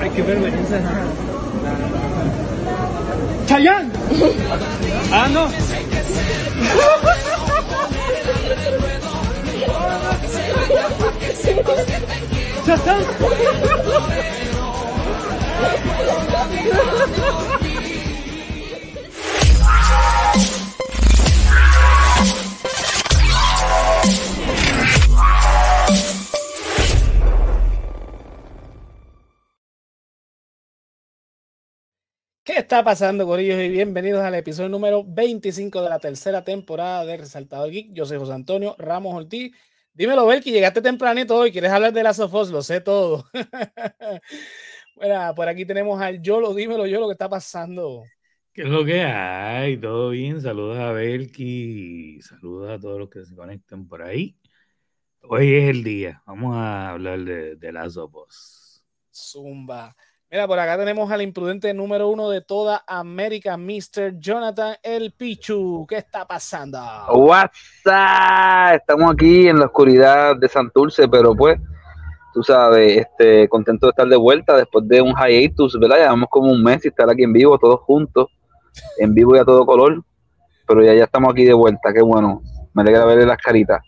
hay que ver vergüenza. ¡Chayán! Ah, no. ¡Chayán! está pasando, Corillos? Y bienvenidos al episodio número 25 de la tercera temporada de Resaltador Geek. Yo soy José Antonio Ramos Ortiz. Dímelo, que llegaste tempranito hoy, quieres hablar de las Sofos, lo sé todo. bueno, por aquí tenemos al Yolo, dímelo, Yolo, ¿qué está pasando? ¿Qué es lo que hay? ¿Todo bien? Saludos a Belki, saludos a todos los que se conecten por ahí. Hoy es el día, vamos a hablar de, de las Sofos. Zumba. Mira, por acá tenemos al imprudente número uno de toda América, Mr. Jonathan El Pichu. ¿Qué está pasando? What's up? Estamos aquí en la oscuridad de Santurce, pero pues, tú sabes, este, contento de estar de vuelta después de un hiatus, ¿verdad? Llevamos como un mes y estar aquí en vivo, todos juntos, en vivo y a todo color, pero ya, ya estamos aquí de vuelta, qué bueno. Me alegra verle las caritas.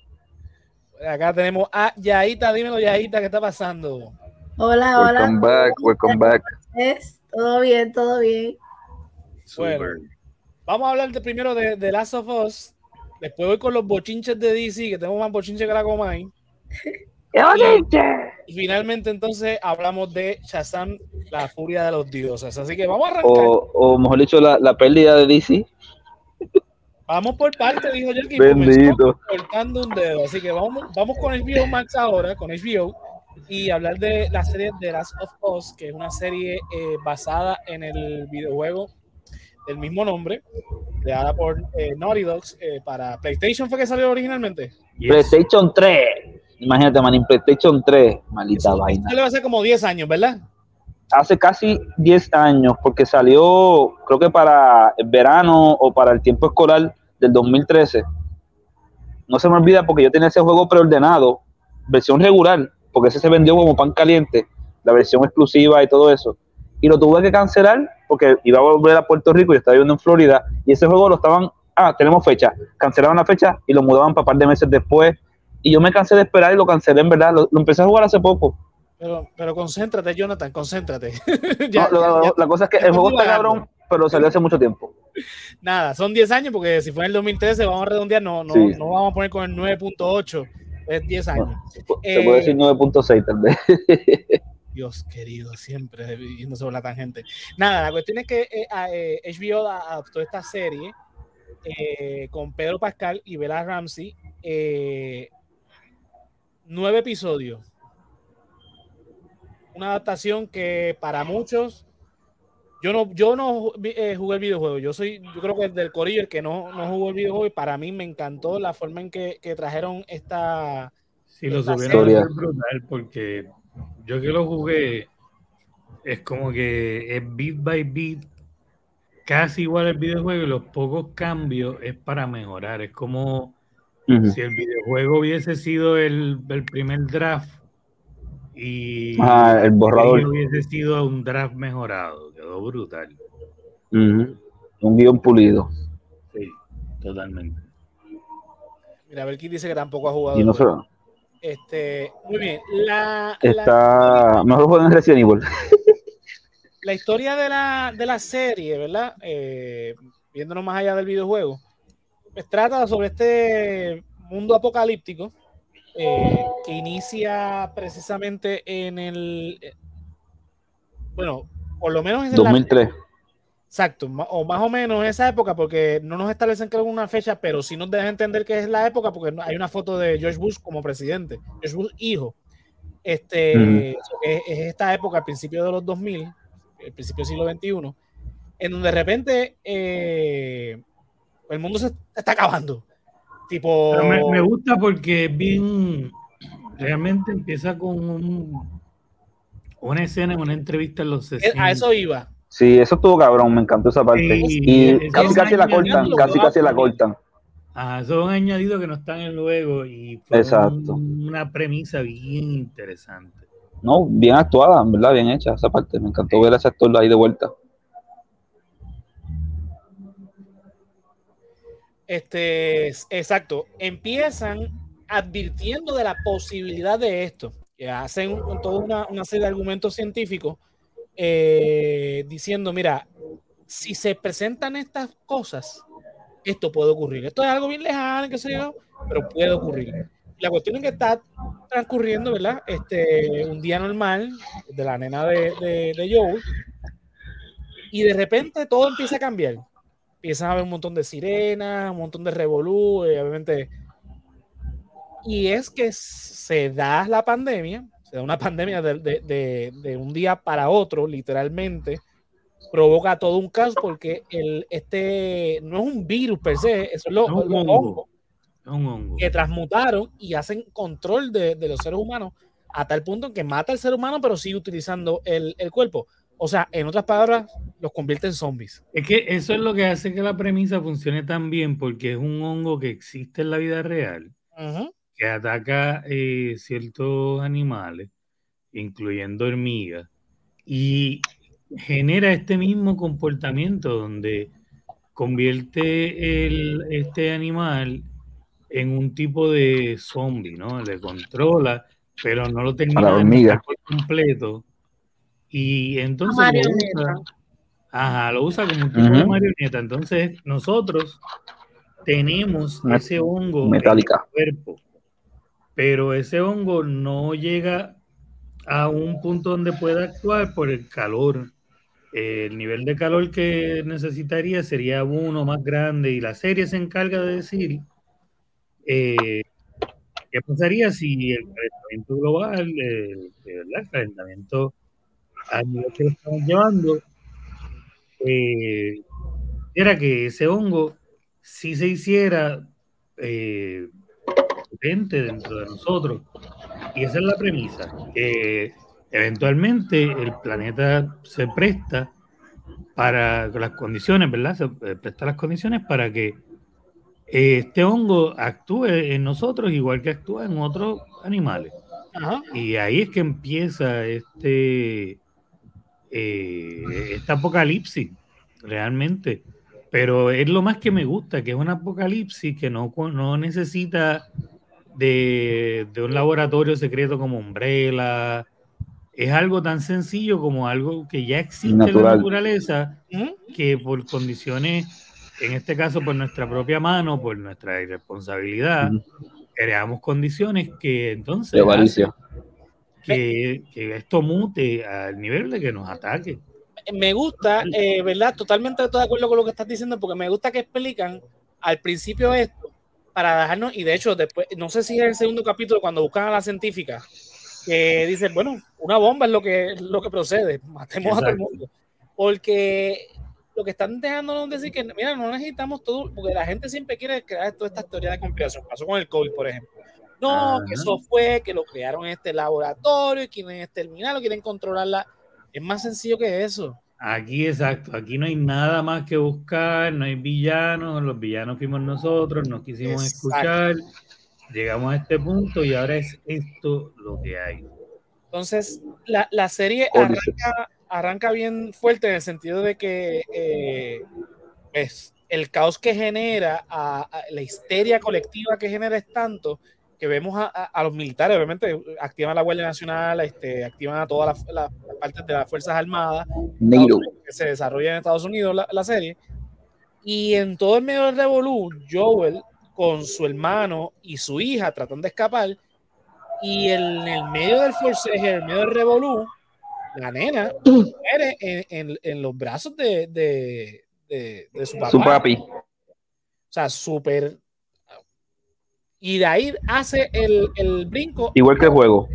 Acá tenemos a Yaita, dímelo Yaita, ¿qué está pasando? Hola, hola. Welcome back, welcome back. Todo bien, todo bien. Bueno, vamos a hablar de, primero de, de Last of Us. Después voy con los bochinches de DC, que tenemos más bochinches que la Comay. Y, y finalmente entonces hablamos de Shazam, la furia de los dioses. Así que vamos a arrancar. O, o mejor dicho, la, la pérdida de DC. Vamos por parte, dijo Jerky. Bendito. Cortando un dedo. Así que vamos, vamos con HBO Max ahora, con HBO y hablar de la serie The Last of Us, que es una serie eh, basada en el videojuego del mismo nombre, creada por eh, Naughty Dogs eh, para PlayStation, ¿fue que salió originalmente? PlayStation 3. Imagínate, man, en PlayStation 3, maldita Eso vaina. salió hace como 10 años, ¿verdad? Hace casi 10 años, porque salió, creo que para el verano o para el tiempo escolar del 2013. No se me olvida porque yo tenía ese juego preordenado, versión regular, porque ese se vendió como pan caliente, la versión exclusiva y todo eso. Y lo tuve que cancelar porque iba a volver a Puerto Rico y estaba viviendo en Florida. Y ese juego lo estaban, ah, tenemos fecha. Cancelaron la fecha y lo mudaban para un par de meses después. Y yo me cansé de esperar y lo cancelé en verdad. Lo, lo empecé a jugar hace poco. Pero, pero concéntrate, Jonathan, concéntrate. No, Ya, lo- ya- la cosa es que el juego está cabrón, pero salió hace mucho tiempo. Nada, son 10 años porque si fue en el 2013 vamos a redondear, no, no, Sí. no vamos a poner con el 9.8, es 10 años. Se Eh, puede decir 9.6 tal vez. Dios querido, siempre yendo sobre la tangente. Nada, la cuestión es que eh, a- eh, HBO adaptó esta serie eh, con Pedro Pascal y Bella Ramsey. eh, nueve episodios. Una adaptación que para muchos. Yo no, yo no eh, jugué el videojuego. Yo soy, yo creo que del Corillo el que no, no jugó el videojuego y para mí me encantó la forma en que, que trajeron esta, Si lo hacer brutal, porque yo que lo jugué, es como que es beat by beat, casi igual al videojuego, y los pocos cambios es para mejorar. Es como si el videojuego hubiese sido el, el primer draft y Ah, el borrador. y hubiese sido un draft mejorado. Quedó brutal. Un guion pulido. Sí, totalmente. Mira, Belkin dice que tampoco ha jugado. Y no solo. Este, muy bien. La, la, Está. Mejor juego en Resident Evil. la historia de la, de la serie, ¿verdad? Eh, viéndonos más allá del videojuego, pues trata sobre este mundo apocalíptico eh, que inicia precisamente en el. eh, Bueno, por lo menos en la, 2003. Exacto, ma- o más o menos en esa época, porque no nos establecen creo una fecha, pero sí nos deja entender que es la época, porque hay una foto de George Bush como presidente, George Bush hijo. Este, Ujú. es, es esta época, al principio de los 2000, el principio del siglo XXI, en donde de repente eh, el mundo se está acabando. Tipo, Pero me, me gusta porque bien. Realmente empieza con un- una escena en una entrevista en los 60. eh, a eso iba. Sí, eso estuvo cabrón, me encantó esa parte. Sí, y casi casi la cortan, casi casi la cortan. Ah, eso es un añadido que no están en luego y fue Exacto. un- una premisa bien interesante. No, bien actuada, en verdad, bien hecha esa parte. Me encantó ver a ese actor ahí de vuelta. Este, es- exacto. Empiezan advirtiendo de la posibilidad de esto. Que hacen un- toda una, una serie de argumentos científicos eh, diciendo, mira, si se presentan estas cosas, esto puede ocurrir. Esto es algo bien lejano, qué sé yo, pero puede ocurrir. La cuestión es que está transcurriendo, ¿verdad? Este, un día normal de la nena de, de, de Joel, y de repente todo empieza a cambiar empiezan a haber un montón de sirenas, un montón de revolú, y obviamente. Y es que se da la pandemia, se da una pandemia de, de- de- de un día para otro, literalmente, provoca todo un caos porque el, este no es un virus per se, eso es lo, un los hongo. hongos Es un hongo. que transmutaron y hacen control de, de los seres humanos a tal punto que mata al ser humano, pero sigue utilizando el, el cuerpo. O sea, en otras palabras, los convierte en zombies. Es que eso es lo que hace que la premisa funcione tan bien, porque es un hongo que existe en la vida real, Ujú. Que ataca eh, ciertos animales, incluyendo hormigas, y genera este mismo comportamiento donde convierte el, este animal en un tipo de zombie, ¿no? Le controla, pero no lo termina de por completo. Y entonces lo usa, ajá, lo usa como un tipo de marioneta. Entonces nosotros tenemos ese hongo en el cuerpo, pero ese hongo no llega a un punto donde pueda actuar por el calor. El nivel de calor que necesitaría sería uno más grande y la serie se encarga de decir eh, qué pasaría si el calentamiento global, el, el calentamiento a nivel que lo estamos llevando, eh, era que ese hongo si se hiciera eh, potente dentro de nosotros. Y esa es la premisa, que eventualmente el planeta se presta para las condiciones, ¿verdad? Se eh, presta las condiciones para que eh, este hongo actúe en nosotros igual que actúa en otros animales. Ajá. Y ahí es que empieza este, eh, este apocalipsis, realmente. Pero es lo más que me gusta, que es un apocalipsis que no, no necesita de, de un laboratorio secreto como Umbrella. Es algo tan sencillo como algo que ya existe en la Natural. naturaleza, Ujú. que por condiciones, en este caso por nuestra propia mano, por nuestra irresponsabilidad, creamos condiciones que entonces De que, que esto mute al nivel de que nos ataque. me gusta, eh, ¿verdad? Totalmente estoy de acuerdo con lo que estás diciendo, porque me gusta que explican al principio esto para dejarnos, y de hecho, después, no sé si es el segundo capítulo cuando buscan a la científica, que dicen, bueno, una bomba es lo que, lo que procede, matemos a todo el mundo. Porque lo que están dejándonos decir que, mira, no necesitamos todo, porque la gente siempre quiere crear todas estas teorías de conspiración. Pasó con el COVID, por ejemplo. No, Ajá. que eso fue, que lo crearon en este laboratorio y quieren exterminarlo, quieren controlarla. Es más sencillo que eso. Aquí, exacto, aquí no hay nada más que buscar, no hay villanos, los villanos fuimos nosotros, nos quisimos Exacto. escuchar, llegamos a este punto y ahora es esto lo que hay. Entonces, la, la serie arranca, arranca bien fuerte en el sentido de que eh, pues, el caos que genera, a, a- la histeria colectiva que genera es tanto que vemos a, a- a los militares, obviamente, activan la Guardia Nacional, este, activan a todas las, las- las partes de las Fuerzas Armadas, que se desarrolla en Estados Unidos la, la serie. Y en todo el medio del revolú, Joel con su hermano y su hija tratan de escapar. Y en el medio del forceje, en el medio del revolú, la nena muere en, en- en los brazos de, de, de- de su papá. Su papi. O sea, súper. Y de ahí hace el, el brinco Igual que el juego.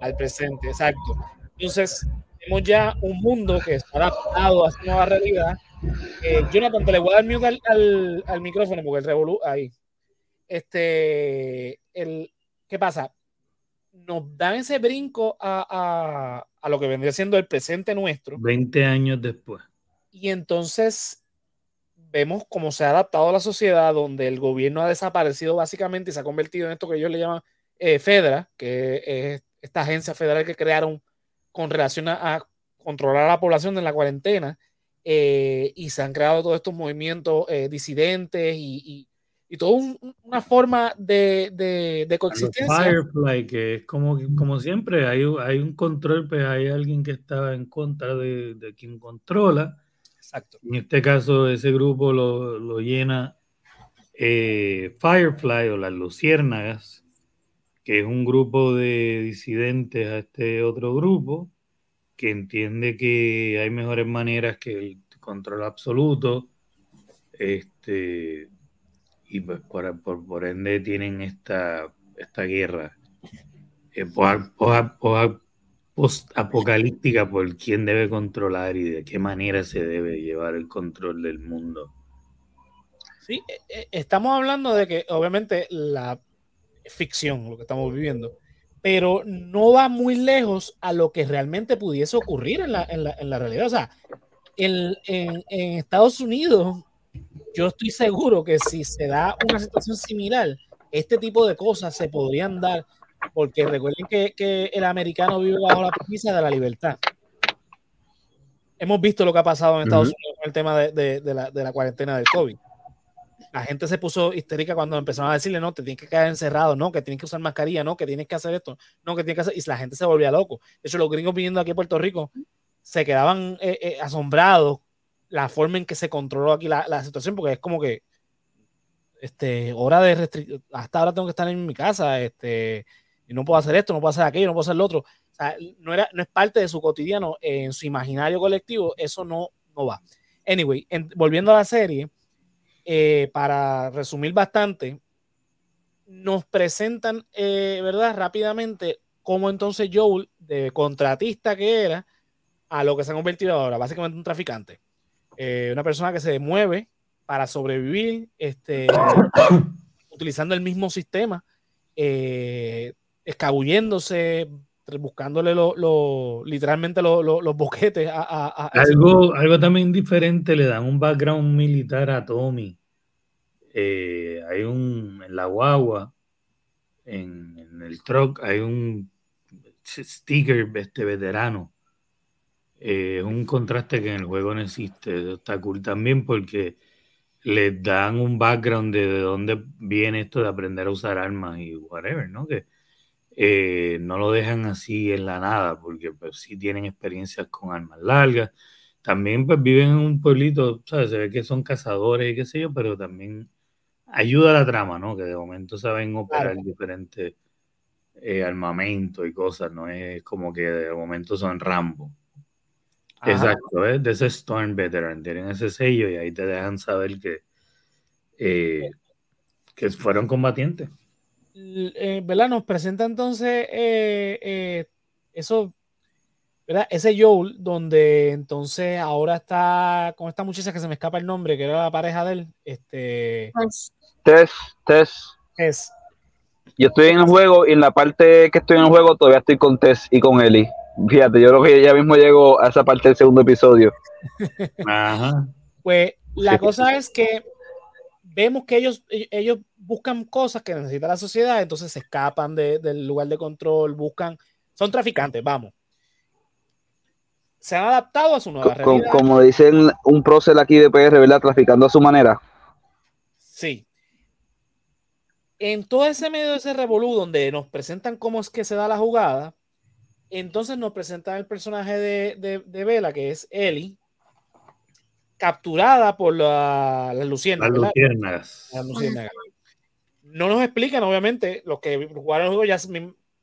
al presente, exacto. Entonces, tenemos ya un mundo que está adaptado a esta nueva realidad. Eh, Jonathan, te le voy a dar mute al, al, al micrófono porque el revolú ahí. Este, el, ¿qué pasa? Nos dan ese brinco a, a, a lo que vendría siendo el presente nuestro 20 años después. y entonces vemos cómo se ha adaptado la sociedad donde el gobierno ha desaparecido básicamente y se ha convertido en esto que ellos le llaman eh, Fedra, que es esta agencia federal que crearon con relación a, a controlar a la población en la cuarentena. eh, y se han creado todos estos movimientos eh, disidentes y, y, y toda un- una forma de, de, de A coexistencia. Firefly, que es como, como siempre, hay, hay un control, pues hay alguien que está en contra de, de quien controla. Exacto. En este caso, ese grupo lo, lo llena eh, Firefly o las Luciérnagas, que es un grupo de disidentes a este otro grupo, que entiende que hay mejores maneras que el control absoluto. Este, y pues por, por, por ende tienen esta, esta guerra eh, post- post- post-apocalíptica por quién debe controlar y de qué manera se debe llevar el control del mundo. Sí, eh, eh, estamos hablando de que obviamente la ficción, lo que estamos viviendo, pero no va muy lejos a lo que realmente pudiese ocurrir en la, en la, en la realidad. O sea, en, en Estados Unidos, yo estoy seguro que si se da una situación similar, este tipo de cosas se podrían dar, porque recuerden que, que el americano vive bajo la premisa de la libertad. Hemos visto lo que ha pasado en Estados. Unidos con el tema de, de- de la, de la cuarentena del COVID. La gente se puso histérica cuando empezaron a decirle, no, te tienes que quedar encerrado, no, que tienes que usar mascarilla, no, que tienes que hacer esto, no, que tienes que hacer, y la gente se volvía loco. De hecho, los gringos viniendo aquí a Puerto Rico se quedaban eh, eh, asombrados la forma en que se controló aquí la, la situación, porque es como que, este, hora de restricción, hasta ahora tengo que estar en mi casa, este, y no puedo hacer esto, no puedo hacer aquello, no puedo hacer lo otro. O sea, no, era, no es parte de su cotidiano, eh, en su imaginario colectivo, eso no, no va. Anyway, en- volviendo a la serie, eh, para resumir bastante, nos presentan, eh, ¿verdad? Rápidamente, cómo entonces Joel, de contratista que era, a lo que se ha convertido ahora, básicamente un traficante. Eh, una persona que se mueve para sobrevivir, este, utilizando el mismo sistema, eh, escabulléndose, buscándole lo, lo- literalmente lo- lo- los boquetes a, a- a- Algo, algo también diferente, le dan un background militar a Tommy. Eh, hay un, en la guagua, en, en el truck, hay un sticker este veterano. Eh, es un contraste que en el juego no existe. Está cool también porque les dan un background de, de dónde viene esto de aprender a usar armas y whatever, ¿no? Que eh, no lo dejan así en la nada, porque pues sí tienen experiencias con armas largas. También pues viven en un pueblito, ¿sabes? Se ve que son cazadores y qué sé yo, pero también ayuda a la trama, ¿no? Que de momento saben operar Claro. diferentes eh, armamentos y cosas, ¿no? Es como que de momento son Rambo. Ajá. Exacto, ¿eh? de ese Storm Veteran, tienen ese sello y ahí te dejan saber que, eh, que fueron combatientes. Eh, ¿verdad? Nos presenta entonces eh, eh, eso, ¿verdad? Ese Joel, donde entonces ahora está con esta muchacha que se me escapa el nombre, que era la pareja de él, este Tess, Tess. es Yo estoy en el juego y en la parte que estoy en el juego todavía estoy con Tess y con Ellie. Fíjate, yo creo que ya mismo llego a esa parte del segundo episodio. Ajá. Pues la Sí. cosa es que vemos que ellos, ellos- ellos buscan cosas que necesita la sociedad, entonces se escapan de- del lugar de control, buscan, son traficantes, vamos. Se han adaptado a su nueva Co- realidad. como dicen un prócer aquí de PR, ¿verdad? Traficando a su manera. Sí. En todo ese medio de ese revolú donde nos presentan cómo es que se da la jugada, entonces nos presentan el personaje de, de, de Vela, que es Ellie, capturada por la, Las luciérnagas. Las luciérnagas. No nos explican, obviamente, los que jugaron el juego ya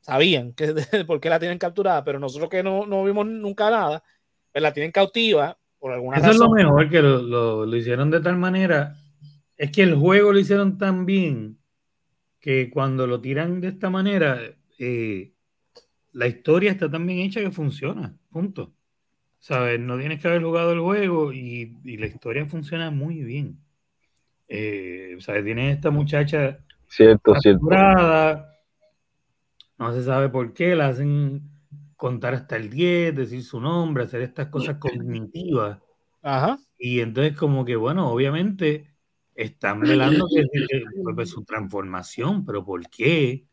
sabían que, por qué la tienen capturada, pero nosotros que no, no vimos nunca nada, pues la tienen cautiva por alguna Eso es lo mejor, que lo, lo- lo hicieron de tal manera. Es que el juego lo hicieron tan bien que cuando lo tiran de esta manera, eh, la historia está tan bien hecha que funciona. Punto. ¿Sabes? No tienes que haber jugado el juego y, y la historia funciona muy bien. Eh, ¿sabes? Tienes esta muchacha Cierto, no se sabe por qué, la hacen contar hasta el 10, decir su nombre, hacer estas cosas cognitivas. Ajá. Y entonces como que, bueno, obviamente están velando que, que- que, pues, su transformación, pero ¿por qué?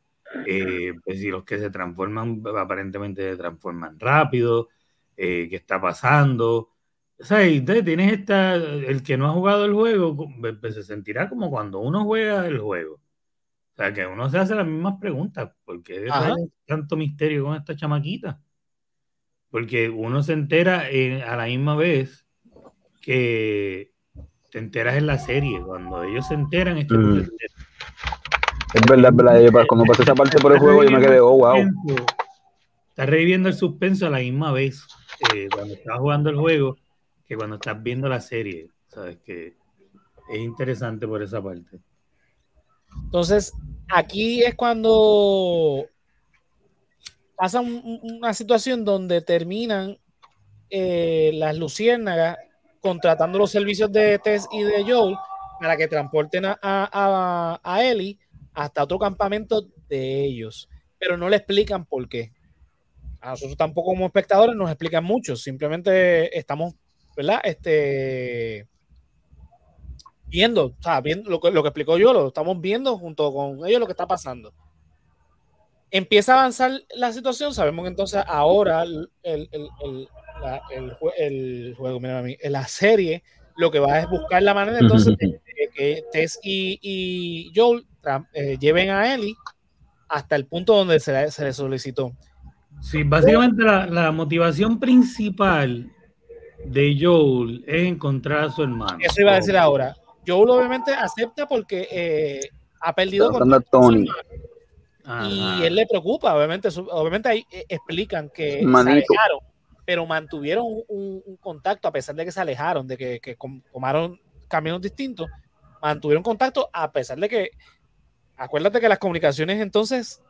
Eh, pues si los que se transforman aparentemente se transforman rápido, eh, qué está pasando. O sea, y entonces tienes esta, el que no ha jugado el juego, pues se sentirá como cuando uno juega el juego. O sea, que uno se hace las mismas preguntas, ¿por qué hay tanto misterio con esta chamaquita? Porque uno se entera eh, a la misma vez que te enteras en la serie. Cuando ellos se enteran, es que Mm. Es verdad, es verdad. Yo, Cuando pasé esa parte por el juego, yo me quedé, oh, wow. Estás reviviendo el suspenso a la misma vez eh, cuando estás jugando el juego que cuando estás viendo la serie. Sabes que es interesante por esa parte. Entonces, aquí es cuando pasa un- un- una situación donde terminan eh, las luciérnagas contratando los servicios de Tess y de Joel para que transporten a, a- a Ellie hasta otro campamento de ellos, pero no le explican por qué. A nosotros tampoco como espectadores nos explican mucho, simplemente estamos, ¿verdad? Este, viendo, o sea, viendo lo que, lo que explicó yo, lo estamos viendo junto con ellos lo que está pasando. Empieza a avanzar la situación, sabemos que entonces ahora el, el, el, la- el jue- el juego, mira la serie, lo que va es buscar la manera entonces de, de que Tess y, y Joel eh, lleven a Ellie hasta el punto donde se, se le solicitó. Sí, básicamente la, la motivación principal de Joel es encontrar a su hermano. Eso iba a decir ahora. Joel obviamente acepta porque eh, ha perdido a con Tony. Ajá. y él le preocupa, obviamente, obviamente ahí eh, explican que se alejaron, pero mantuvieron un, contacto a pesar de que se alejaron, de que, que tomaron caminos distintos, mantuvieron contacto a pesar de que, acuérdate que las comunicaciones entonces,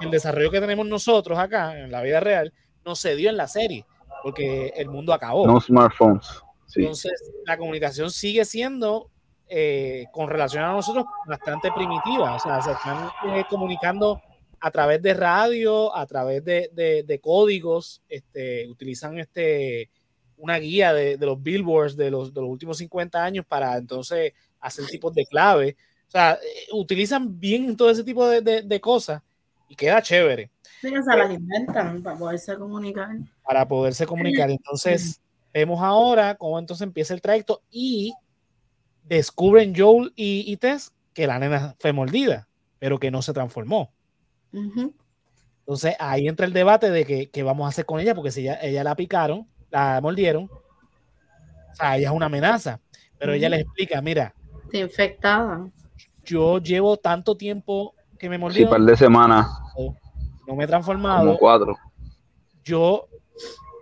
el desarrollo que tenemos nosotros acá en la vida real, no se dio en la serie, porque el mundo acabó. No smartphones. Sí. Entonces, la comunicación sigue siendo, eh, con relación a nosotros, bastante primitiva. O sea, se están eh, comunicando a través de radio, a través de, de- de códigos, este, utilizan este, una guía de, de los billboards de los, de los últimos 50 años para entonces hacer tipos de clave. O sea, eh, utilizan bien todo ese tipo de cosas y queda chévere Sí, que se las inventan para poderse comunicar. para poderse comunicar. Entonces, vemos ahora cómo entonces empieza el trayecto y descubren Joel y, y Tess que la nena fue mordida, pero que no se transformó. Entonces, ahí entra el debate de que, qué vamos a hacer con ella, porque si ella, ella la picaron, la mordieron, o sea, ella es una amenaza, pero ella le explica, mira, Está infectada. yo llevo tanto tiempo que me Sí, mordieron, par de semanas, no me he transformado, como cuatro. yo,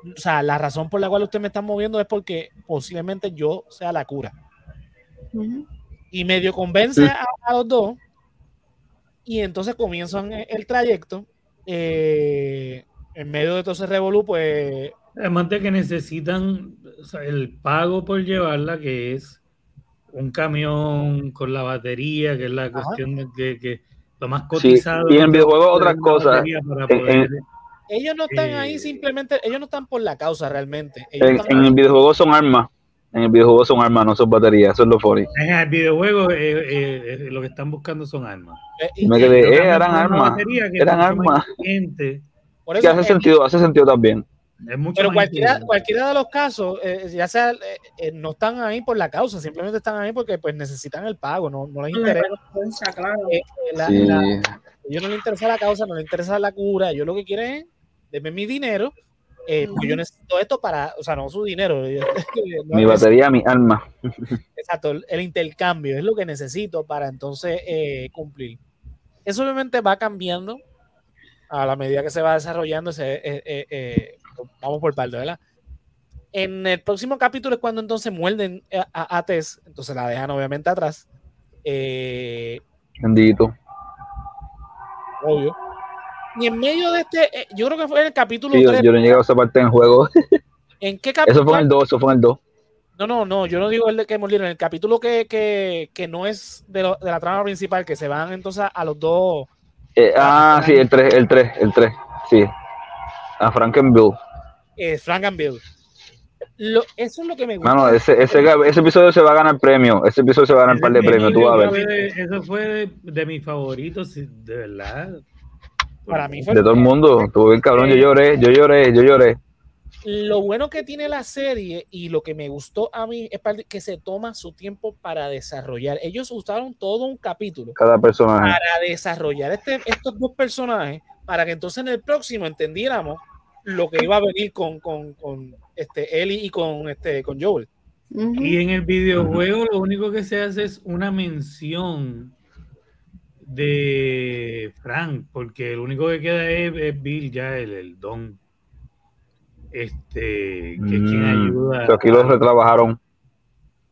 o sea, la razón por la cual usted me está moviendo es porque posiblemente yo sea la cura. Y medio convence a, a los dos. Y entonces comienzan el, el trayecto. eh, en medio de todo ese revolú, pues Además de que necesitan o sea, el pago por llevarla, que es un camión con la batería, que es la cuestión de que, que lo más Sí, cotizado. y en videojuegos otras cosas. poder, ellos no están ahí Eh. simplemente, ellos no están por la causa realmente. Ellos En, están en ahí- el videojuego son armas. En el videojuego son armas, no son baterías. Eso es lo funny. en el videojuego eh, eh, eh, lo que están buscando son armas. eh, y- Me quedé, eh, eran armas. Eran armas. Que hace eh, sentido, hace sentido también. Es mucho pero cualquiera, cualquiera de los casos, eh, ya sea, eh, eh, no están ahí por la causa, simplemente están ahí porque pues necesitan el pago, no, no les interesa. claro. eh, la- Sí. la- ellos no les interesa la causa, no les interesa la cura, ellos lo que quieren es denme mi dinero, eh, porque yo necesito esto para, o sea, no su dinero, no Mi batería, mi arma. exacto, el, el intercambio es lo que necesito para entonces eh, cumplir. Eso obviamente va cambiando a la medida que se va desarrollando, ese, eh, eh, eh, vamos por parte, ¿verdad? En el próximo capítulo es cuando entonces muerden a, a- a Tess, entonces la dejan obviamente atrás. Eh, Bendito. obvio. Y en medio de este, eh, yo creo que fue en el capítulo Sí, yo, 3. yo no he llegado a esa parte en el juego. ¿En qué capítulo? Eso fue en el 2, eso fue en el 2. No, no, no, yo no digo el de que murieron. En el capítulo que, que, que no es de, lo- de la trama principal, que se van entonces a los dos. Eh, ah, sí, el 3, el 3, el 3. Sí. A Frankenville. eh, Frank and Bill. Lo- eso es lo que me gusta. Mano, ese, ese, ese episodio se va a ganar premio. Ese episodio se va a ganar un par de premios, tú vas a ver. de- Eso fue de, de mis favoritos, de verdad. Para mí fue De todo el mundo. Estuvo bien cabrón. Yo lloré, yo lloré, yo lloré. lo bueno que tiene la serie y lo que me gustó a mí es que se toma su tiempo para desarrollar. Ellos usaron todo un capítulo Cada personaje. para desarrollar este, estos dos personajes para que entonces en el próximo entendiéramos lo que iba a venir con, con, con este Ellie y con este con Joel. Y en el videojuego lo único que se hace es una mención de Frank, porque el único que queda es, es Bill, ya el, el don. Este, que es quien Mm, ayuda. pero aquí lo retrabajaron.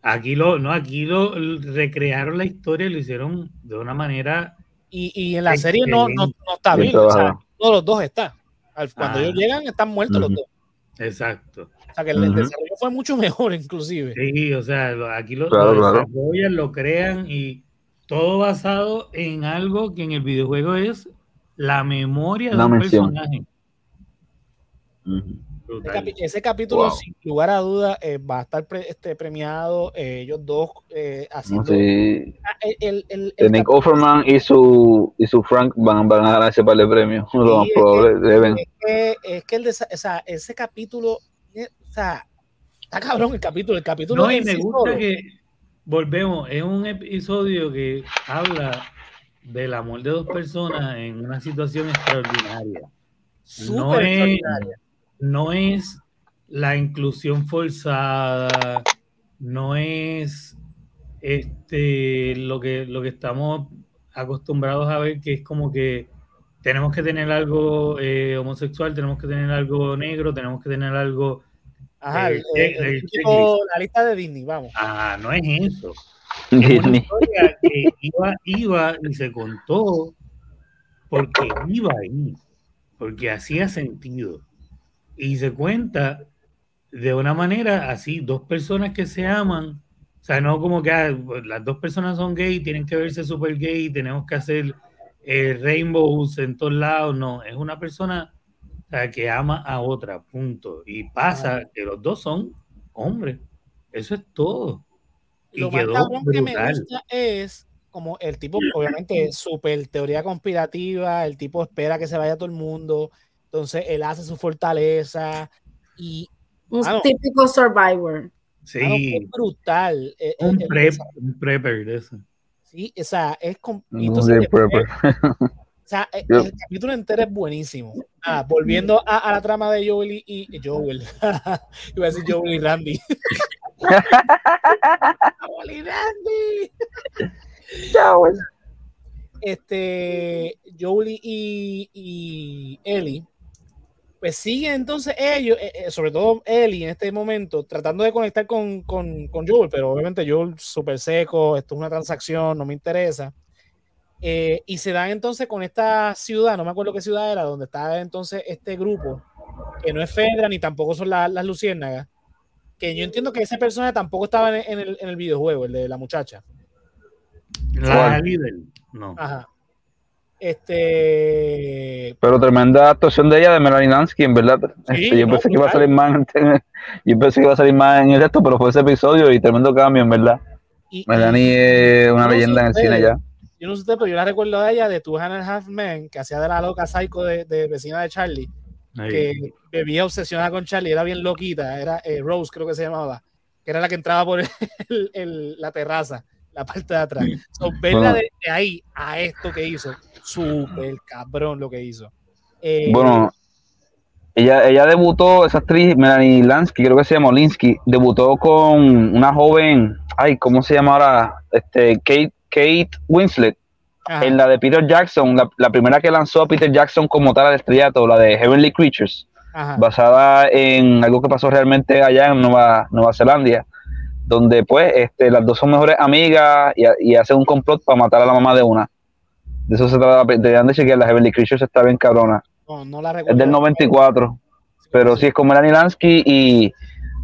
Aquí lo, no, aquí lo recrearon la historia, lo hicieron de una manera. Y, y en la serie no, no, no está Bien. O sea, todos los dos están. Cuando Ah. ellos llegan, están muertos los dos. Exacto. O sea que el, desarrollo fue mucho mejor, inclusive. Sí, o sea, aquí lo, Claro, lo claro. desarrollan, lo crean y todo basado en algo que en el videojuego es la memoria de Una un mención. personaje. Ese, Brutal. ese capítulo, Wow. sin lugar a dudas, eh, va a estar pre- este, premiado. eh, ellos dos eh, haciendo. Ah, el- el- el- El el Nick Offerman y su, y su Frank van, van a ganar ese par de premios. Lo más es probable, deben. es que, es que el o sea, ese capítulo, eh, o sea, está cabrón el capítulo. El capítulo No, y me gusta que volvemos, es un episodio que habla del amor de dos personas en una situación extraordinaria. súper no es, extraordinaria. No es la inclusión forzada, no es este lo que, lo que estamos acostumbrados a ver, que es como que tenemos que tener algo eh, homosexual, tenemos que tener algo negro, tenemos que tener algo. Ajá, eh, el- el- el el típico- la lista de Disney, vamos. Ah, no es eso. Es una Disney. historia que iba, iba y se contó porque iba ahí, porque hacía sentido. Y se cuenta de una manera así, dos personas que se aman, o sea, no como que ah, las dos personas son gay, tienen que verse súper gay, tenemos que hacer eh, rainbows en todos lados, no, es una persona o sea, que ama a otra, punto. Y pasa que los dos son hombres, eso es todo. Y Lo más quedó cabrón que me gusta es como el tipo, obviamente, súper teoría conspirativa, el tipo espera que se vaya todo el mundo, entonces él hace su fortaleza y Un Ah, típico survivor. mano, Sí, qué brutal. eh, eh, un, el prep, desarrollo. un prepper de eso. Sí, o sea, es No entonces Prepper. o sea, eh, el capítulo entero es buenísimo. Ah, volviendo a, a la trama de Joel y, y- Joel. Iba a decir Joel y Randy. Joel y Randy. Este, Joel y, y Ellie, pues siguen entonces ellos, eh, eh, sobre todo Ellie en este momento, tratando de conectar con, con, con Joel, pero obviamente Joel súper seco, esto es una transacción, no me interesa. Eh, y se dan entonces con esta ciudad, no me acuerdo qué ciudad era, donde está entonces este grupo, que no es Fedra ni tampoco son la- las Luciérnagas, que yo entiendo que ese personaje tampoco estaba en, en el, en el videojuego, el de la muchacha. La líder, no. Ajá. Este. Pero tremenda actuación de ella, de Melanie Lansky, en verdad. Sí, Este, yo no, pensé que iba a salir más en, yo pensé que iba a salir más en el resto, pero fue ese episodio y tremendo cambio, en verdad. y- Melanie es una no leyenda en el cine ya. Yo no sé usted, pero yo la recuerdo a ella de Two and a Half Men, que hacía de la loca psycho de, de vecina de Charlie, Ahí. que bebía obsesionada con Charlie, era bien loquita, era eh, Rose, creo que se llamaba, que era la que entraba por el- el- la terraza, la parte de atrás. So, verla Bueno. de, de ahí a esto que hizo, súper cabrón lo que hizo. Eh, Bueno, ella, ella debutó, esa actriz, Melanie Lansky, creo que se llama Linsky, debutó con una joven, ay, ¿cómo se llama ahora? Este, Kate, Kate Winslet, ajá, en la de Peter Jackson, la, la primera que lanzó a Peter Jackson como tal al estrellato, la de Heavenly Creatures, ajá. basada en algo que pasó realmente allá en Nueva, Nueva Zelanda, donde pues este, las dos son mejores amigas y, y hacen un complot para matar a la mamá de una. De eso se trata, deberían de chequear, la Heavenly Creatures está bien cabrona. No, no la Es recuerdo. del 94, pero sí es con Melanie Lansky y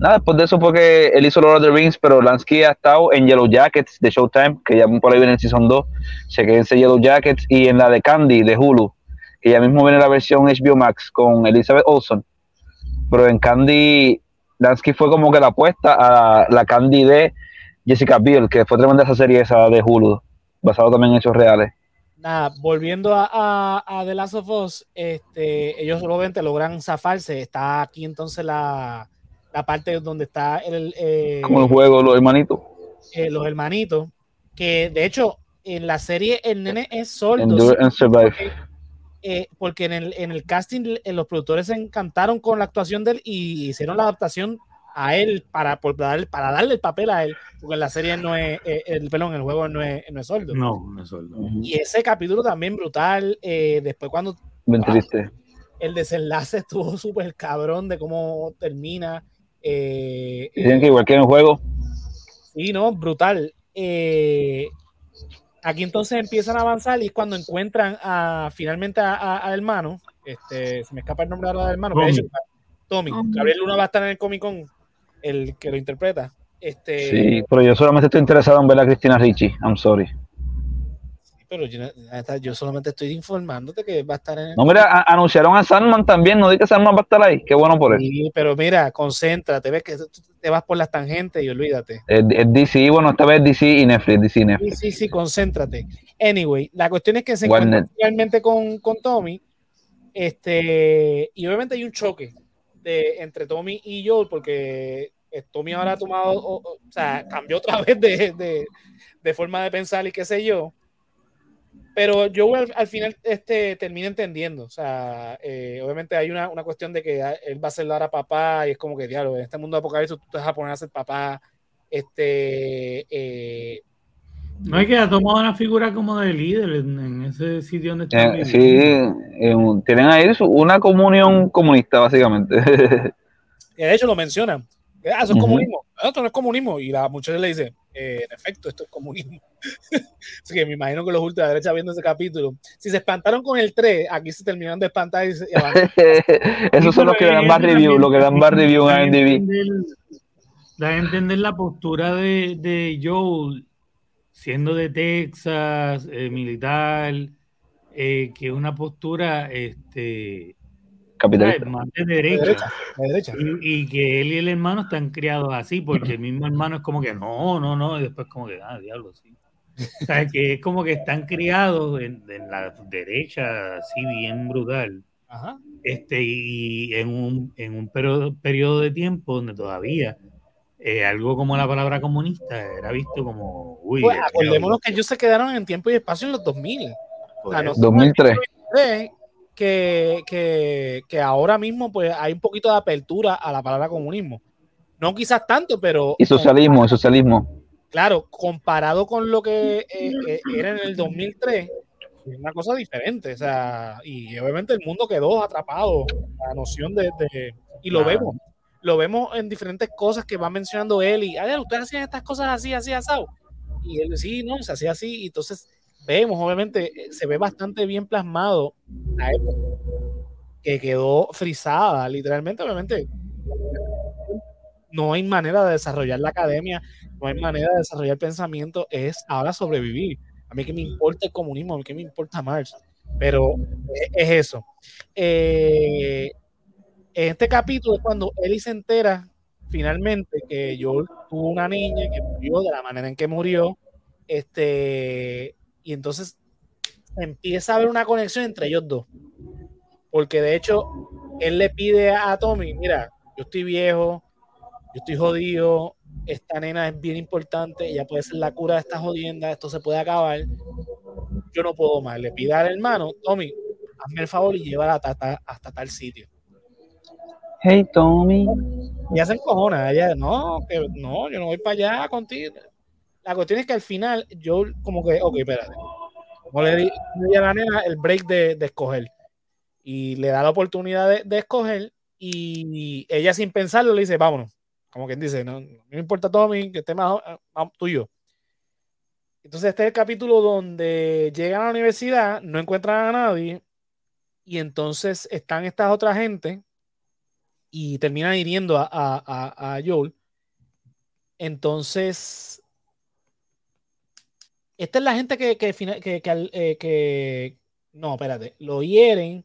nada, después de eso fue que él hizo Lord of the Rings, pero Lansky ha estado en Yellow Jackets de Showtime, que ya por ahí viene en Season 2, se quedó en ese Yellow Jackets y en la de Candy de Hulu, que ya mismo viene la versión HBO Max con Elizabeth Olsen, pero en Candy Lansky fue como que la apuesta a la Candy de Jessica Biel, que fue tremenda esa serie esa de Hulu, basado también en hechos reales. nada, volviendo a, a, a The Last of Us, este, ellos obviamente logran zafarse. Está aquí entonces la, la parte donde está el, eh, Como el juego, los hermanitos. eh, los hermanitos, que de hecho en la serie el nene es sordo. Endure and Survive. Eh, porque en el, en el casting eh, los productores se encantaron con la actuación de él y hicieron la adaptación a él para, por para darle el papel a él, porque en la serie no es, eh, el perdón, en el juego no es, no es sordo. No, no es sordo. Y ese capítulo también brutal, eh, después cuando Bien triste. el desenlace estuvo súper cabrón de cómo termina. eh, Dicen que igual que en el juego, Sí, no, brutal. Eh, aquí entonces empiezan a avanzar y es cuando encuentran a, finalmente a, a- al hermano. Este, se me escapa el nombre ahora del hermano. pero de hecho, Tommy. Tommy. Gabriel Luna va a estar en el Comic Con, el que lo interpreta. Este, sí, pero yo solamente estoy interesado en ver a Cristina Ricci. I'm sorry. Pero yo, solamente estoy informándote que va a estar en el No, mira, a- anunciaron a Sandman también. No di que Sandman va a estar ahí. Qué bueno por él. Sí, pero mira, concéntrate, ves que te vas por las tangentes y olvídate. Es, es DC, bueno, esta vez DC y Netflix. DC y Sí, Netflix. sí, sí, concéntrate. Anyway, la cuestión es que se encuentra realmente con, con Tommy. Este, y obviamente hay un choque de, entre Tommy y Joel, porque eh, Tommy ahora ha tomado, o, o- o sea, cambió otra vez de, de- de forma de pensar y qué sé yo. Pero Joel al, al final este, termina entendiendo. O sea, eh, obviamente hay una, una cuestión de que a- él va a ser ahora papá y es como que, diablo, en este mundo de apocalipsis tú te vas a poner a ser papá. Este, eh, No es que ha tomado una figura como de líder en, en ese sitio donde está Eh, sí, eh, tienen ahí una comunión comunista, básicamente. de hecho lo mencionan. Ah, eso es Ujú. comunismo. No, esto no es comunismo. Y la muchacha le dice, eh, en efecto, esto es comunismo. Así que me imagino que los ultraderechas viendo ese capítulo, si se espantaron con el 3, aquí se terminaron de espantar y, se, y. Esos son los que dan más review, los que dan más review en IMDb. Da a entender la postura de, de Joel, siendo de Texas, eh, militar, eh, que es una postura este. Capitalista. más de de derecha. derecha, de derecha. Y, y que él y el hermano están criados así, porque el mismo hermano es como que no, no, no, y después como que, ah, diablo, sí. O sea, que es como que están criados en, en la derecha, así bien brutal. Ajá. Este, y en un, en un periodo, periodo de tiempo donde todavía eh, algo como la palabra comunista era visto como, uy, Pues, el acordémonos que ellos se quedaron en tiempo y espacio en los 2000. diablo, O sea, por no- eso. 2003. Que, que, que ahora mismo pues hay un poquito de apertura a la palabra comunismo. No quizás tanto, pero Y socialismo, y socialismo. claro, comparado con lo que eh, eh, era en el 2003, es una cosa diferente. O sea, y obviamente el mundo quedó atrapado. La noción de. de- y lo Claro. vemos. Lo vemos en diferentes cosas que va mencionando él. Y, "Ay, ustedes hacían estas cosas así, así, asado. Y él, sí, no, se hacía así. Y entonces vemos, obviamente, eh, se ve bastante bien plasmado que quedó frisada, literalmente, obviamente. No hay manera de desarrollar la academia, no hay manera de desarrollar pensamiento, es ahora sobrevivir. A mí que me importa el comunismo, a mí que me importa Marx, pero es, es eso. Eh, en este capítulo es cuando Ellie se entera finalmente que Joel tuvo una niña que murió de la manera en que murió, este, y entonces empieza a haber una conexión entre ellos dos. Porque de hecho, él le pide a Tommy, mira, yo estoy viejo, yo estoy jodido, esta nena es bien importante, ella puede ser la cura de esta jodienda, esto se puede acabar, yo no puedo más. Le pide al hermano, Tommy, hazme el favor y llévala hasta, hasta, hasta tal sitio. Hey, Tommy. Y ella se encojona, ella, no, que no, yo no voy para allá contigo. La cuestión es que al final, yo como que, ok, espérate. Como le di le di a la nena el break de, de escoger. Y le da la oportunidad de, de escoger. Y ella sin pensarlo le dice, vámonos. Como quien dice, no, no me importa Tommy, que esté más más tú y yo. Entonces este es el capítulo donde llegan a la universidad, no encuentran a nadie. Y entonces están estas otras gente y terminan hiriendo a, a, a, a Joel. Entonces, esta es la gente que, que, que, que eh, que- no, espérate, lo hieren.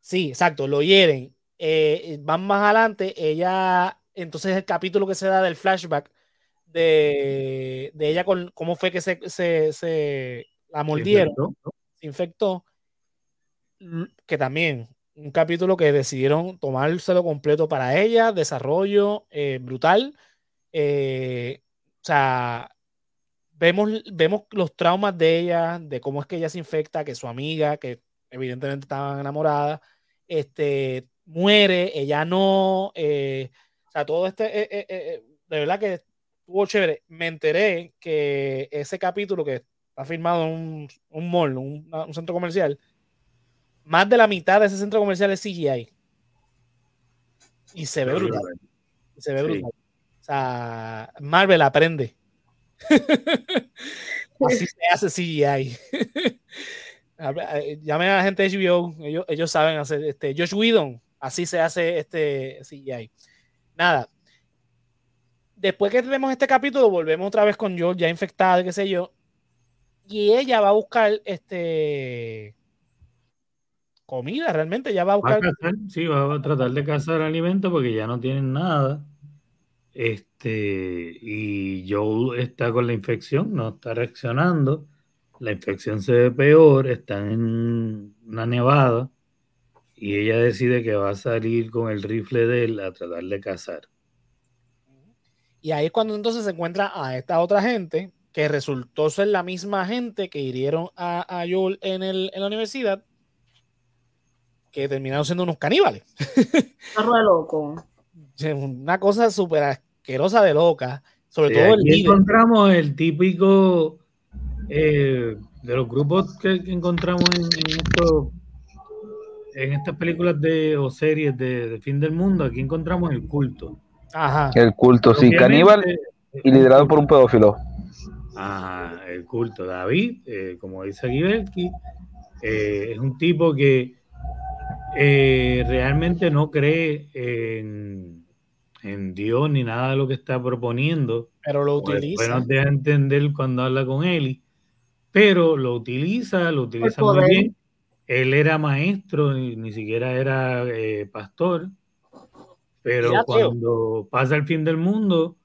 Sí, exacto, lo hieren. Eh, van más adelante, ella, entonces el capítulo que se da del flashback de, de ella con cómo fue que se, se, se la mordieron. Se infectó, que también un capítulo que decidieron tomárselo completo para ella, desarrollo eh, brutal. o sea, vemos, vemos los traumas de ella, de cómo es que ella se infecta, que su amiga, que evidentemente estaban enamorada, este, muere, ella no, eh, o sea, todo este, eh, eh, eh, de verdad que estuvo chévere. Me enteré que ese capítulo que está filmado en un, un mall, un, un centro comercial, más de la mitad de ese centro comercial es CGI. Y se ve brutal. Se ve Sí. brutal. O sea, Marvel aprende. Así se hace CGI. Eh, Llamen a la gente de HBO, ellos, ellos saben hacer este. Josh Whedon, así se hace este CGI. Nada. Después que tenemos este capítulo, volvemos otra vez con Joel ya infectada, qué sé yo. Y ella va a buscar este comida, realmente. Ya va a Va a buscar. cazar, sí, va a tratar de cazar alimento porque ya no tienen nada. Este, y Joel está con la infección, no está reaccionando. La infección se ve peor, están en una nevada y ella decide que va a salir con el rifle de él a tratar de cazar. Y ahí es cuando entonces se encuentra a esta otra gente que resultó ser la misma gente que hirieron a, a Joel en, el, en la universidad, que terminaron siendo unos caníbales. Carro loco. Una cosa súper asquerosa de loca, sobre todo el aquí líder. encontramos el típico eh, de los grupos que que encontramos en, en esto- en estas películas de, o series de, de fin del mundo. Aquí encontramos el culto. Ajá. El culto, sí, caníbal y liderado por un pedófilo. Ajá, el culto. David, eh, como dice aquí Belki, eh, es un tipo que eh, realmente no cree en, en Dios ni nada de lo que está proponiendo. Pero lo Pues, utiliza. Después nos deja entender cuando habla con Eli, pero lo utiliza, lo utiliza muy bien. Él era maestro, ni, ni siquiera era eh, pastor, pero cuando pasa el fin del mundo,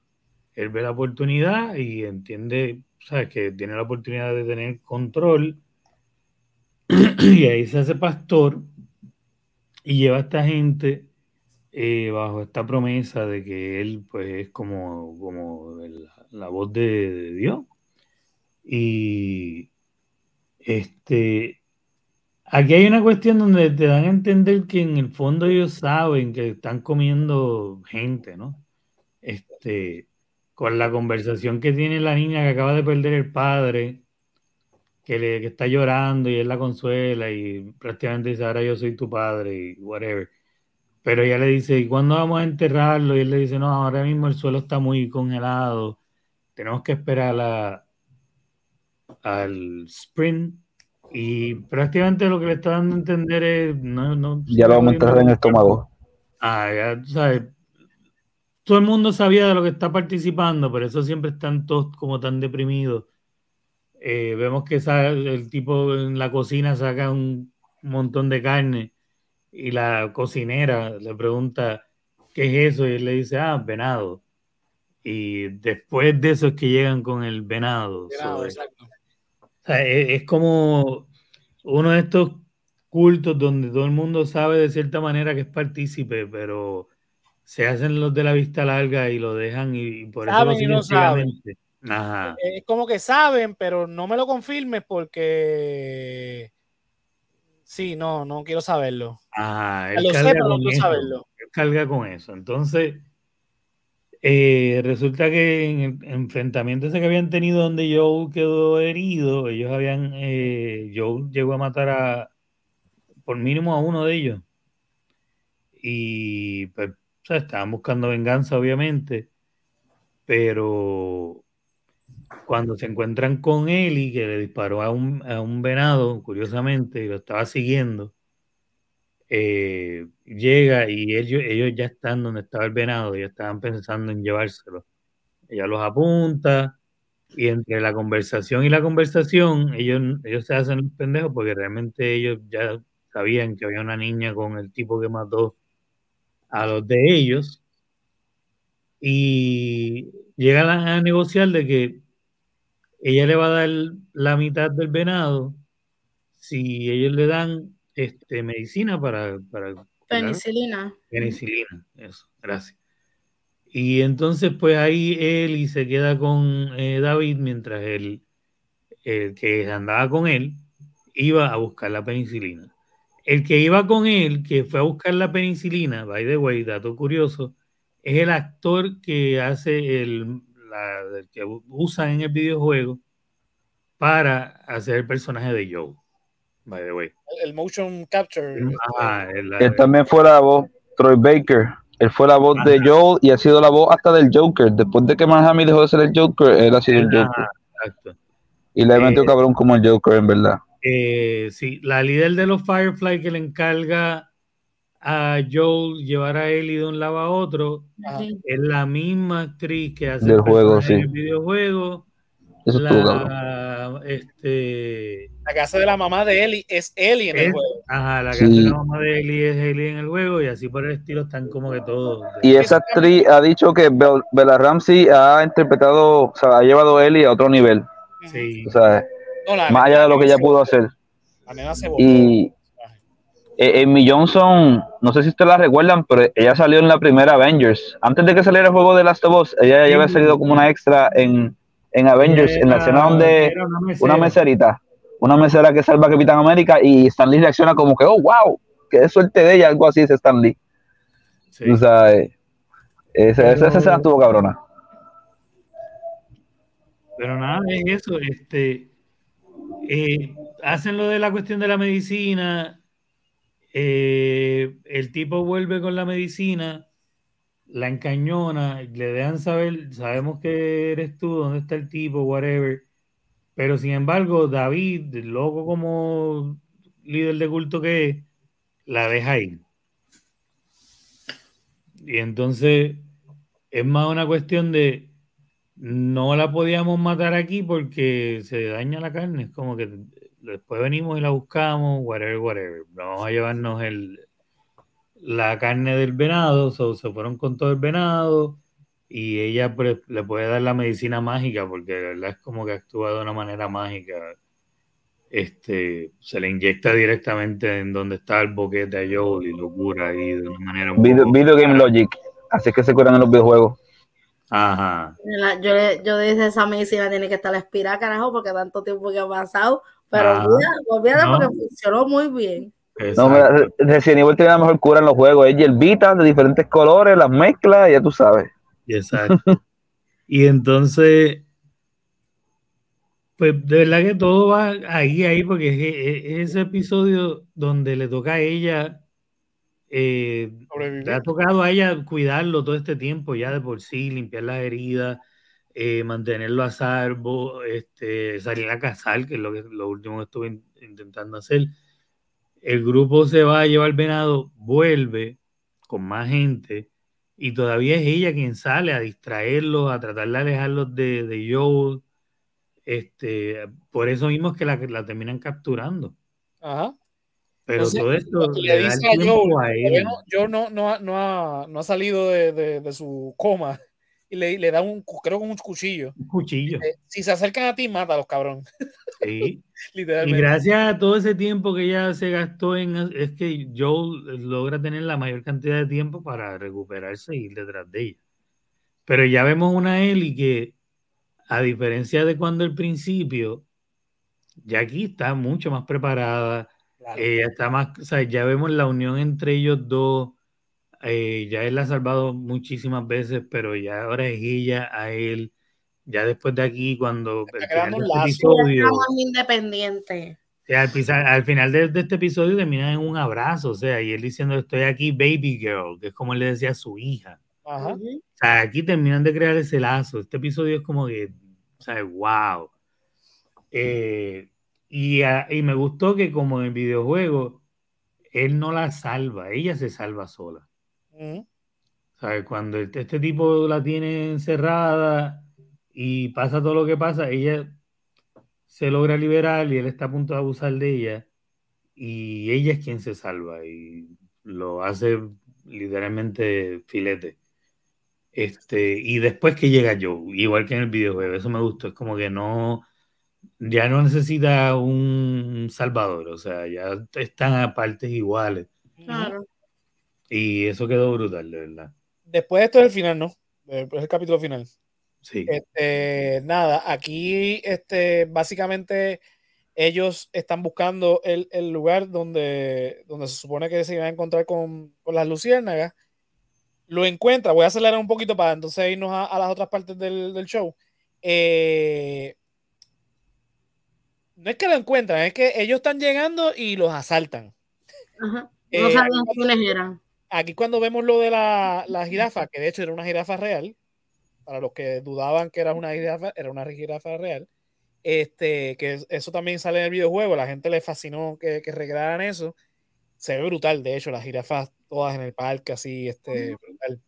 él ve la oportunidad y entiende, sabes, que tiene la oportunidad de tener control y ahí se hace pastor y lleva a esta gente eh, bajo esta promesa de que él pues es como, como la voz de, de Dios. Y este aquí hay una cuestión donde te dan a entender que en el fondo ellos saben que están comiendo gente, ¿no? Este, con la conversación que tiene la niña que acaba de perder el padre, que, le, que está llorando y él la consuela y prácticamente dice, ahora yo soy tu padre y whatever. Pero ella le dice, ¿y cuándo vamos a enterrarlo? Y él le dice, no, ahora mismo el suelo está muy congelado, tenemos que esperar a- al sprint. Y prácticamente lo que le está dando a entender es, no, no, Ya lo vamos a enterrar en el estómago. Ah, ya, sabes, todo el mundo sabía de lo que está participando, por eso siempre están todos como tan deprimidos. Eh, vemos que el tipo en la cocina saca un montón de carne y la cocinera le pregunta qué es eso y él le dice, ah, venado. Y después de eso es que llegan con el venado. So, es- Exacto. o sea, es, es como uno de estos cultos donde todo el mundo sabe de cierta manera que es partícipe, pero se hacen los de la vista larga y lo dejan y, y por eso Saben lo y no saben. Ajá. Es como que saben, pero no me lo confirmes porque sí, no, no quiero saberlo. Ya él Lo sé, pero no quiero saberlo. Él carga con eso. Entonces, eh, resulta que en el enfrentamiento ese que habían tenido donde Joe quedó herido, ellos habían, eh, Joe llegó a matar a, por mínimo a uno de ellos. Y pues, o sea, estaban buscando venganza, obviamente, pero cuando se encuentran con Eli, que le disparó a un, a un venado, curiosamente, y lo estaba siguiendo, eh, llega y ellos, ellos ya están donde estaba el venado, ya estaban pensando en llevárselo. Ella los apunta y entre la conversación y la conversación, ellos, ellos se hacen los pendejos porque realmente ellos ya sabían que había una niña con el tipo que mató a los de ellos y llegan a, a negociar de que ella le va a dar la mitad del venado si ellos le dan este, medicina para, para Penicilina. Penicilina, eso, gracias. Y entonces, pues ahí él y se queda con eh, David mientras él, el que andaba con él, iba a buscar la penicilina. El que iba con él, que fue a buscar la penicilina, by the way, dato curioso, es el actor que hace el, la, que usa en el videojuego para hacer el personaje de Joe. By the way. El motion capture. Ah, él también fue la voz, Troy Baker. Él fue la voz de Joel y ha sido la voz hasta del Joker. Después de que Manhattan dejó de ser el Joker, él ha sido el Joker. exacto. Y le ha metido eh, cabrón como el Joker, en verdad. Eh, sí, la líder de los Firefly que le encarga a Joel llevar a Ellie de un lado a otro es la misma actriz que hace el juego, sí. el videojuego. Eso la, este, la casa de la mamá de Ellie es Ellie en el juego. Ajá, la casa de la mamá de Ellie es Ellie en el juego y así por el estilo están como que todos. Y esa actriz ha dicho que Bella Ramsey ha interpretado, o sea, ha llevado a Ellie a otro nivel. Sí. O sea, más allá de lo que ella pudo hacer. Y Amy Johnson, no sé si ustedes la recuerdan, pero ella salió en la primera Avengers. Antes de que saliera el juego de Last of Us, ella ya había salido como una extra en, en Avengers, en la escena donde una, meserita, una mesera que salva a Capitán América y Stan Lee reacciona como que, oh, wow, qué suerte de ella, algo así dice Stan Lee. O sea, esa, esa escena estuvo cabrona. Pero nada, es eso, este, eh, hacen lo de la cuestión de la medicina, eh, el tipo vuelve con la medicina, la encañona, le dejan saber, sabemos que eres tú, dónde está el tipo, whatever. Pero sin embargo, David, loco como líder de culto que es, la deja ir. Y entonces es más una cuestión de no la podíamos matar aquí porque se daña la carne. Es como que después venimos y la buscamos, whatever, whatever. Vamos a llevarnos el, la carne del venado, se fueron con todo el venado y ella pues, le puede dar la medicina mágica porque la verdad es como que actúa de una manera mágica. Este, se le inyecta directamente en donde está el boquete a Joel y lo cura ahí de una manera. Video, Game Logic, así es que se curan en los videojuegos. Ajá. Yo, yo dije, esa medicina tiene que estar expirada, carajo, porque tanto tiempo que ha pasado. Pero olvídate porque funcionó muy bien. No, Resident Evil tiene la mejor cura en los juegos. Es hierbita de diferentes colores, las mezclas, ya tú sabes. Exacto. y entonces, pues de verdad que todo va ahí, ahí, porque es, ese episodio donde le toca a ella, eh, le ha tocado a ella cuidarlo todo este tiempo ya de por sí, limpiar las heridas, eh, mantenerlo a salvo, este, salir a cazar, que es lo, que, lo último que estuve intentando hacer. El grupo se va a llevar venado, vuelve con más gente y todavía es ella quien sale a distraerlos, a tratar de alejarlos de, de Joel. Este, por eso mismo es que la, la terminan capturando. Ajá. Pero todo esto le, dice a Joel, yo no, no, no, ha, no ha salido de, de, de su coma y le, le da un, creo que un cuchillo. Un cuchillo. si se acercan a ti, mátalos, cabrón. Sí. Literalmente. Y gracias a todo ese tiempo que ella se gastó en, es que Joel logra tener la mayor cantidad de tiempo para recuperarse y ir detrás de ella. Pero ya vemos una Ellie que, a diferencia de cuando al principio, ya aquí está mucho más preparada. Ella está más, o sea, ya vemos la unión entre ellos dos eh, ya él la ha salvado muchísimas veces, pero ya ahora es ella a él. Ya después de aquí, cuando el final de este episodio, independiente. al, final de, este episodio termina en un abrazo, o sea, y él diciendo estoy aquí, baby girl, que es como él le decía a su hija. O sea, aquí terminan de crear ese lazo. Este episodio es como que, o sea, wow. Eh, y, y me gustó que como en el videojuego, él no la salva, ella se salva sola. Cuando este, este, tipo la tiene encerrada y pasa todo lo que pasa, ella se logra liberar y él está a punto de abusar de ella y ella es quien se salva y lo hace literalmente filete. Este, y después que llega Joe, igual que en el videojuego, eso me gustó, es como que no, ya no necesita un salvador, o sea, ya están a partes iguales. Claro. Y eso quedó brutal, de verdad. Después de esto es el final, ¿no? Después es el capítulo final. Sí. Este, nada, aquí este, básicamente ellos están buscando el, el lugar donde, donde se supone que se iban a encontrar con, con las luciérnagas. Lo encuentra, voy a acelerar un poquito para entonces irnos a, a las otras partes del, del show. Eh, no es que lo encuentran, es que ellos están llegando y los asaltan. Ajá. Eh, No sabían aquí- quiénes eran. Aquí cuando vemos lo de la, la jirafa, que de hecho era una jirafa real, para los que dudaban que era una jirafa, era una jirafa real, este, que es- eso también sale en el videojuego, la gente le fascinó que, que recrearan eso, se ve brutal, de hecho, las jirafas todas en el parque, así, este, brutal.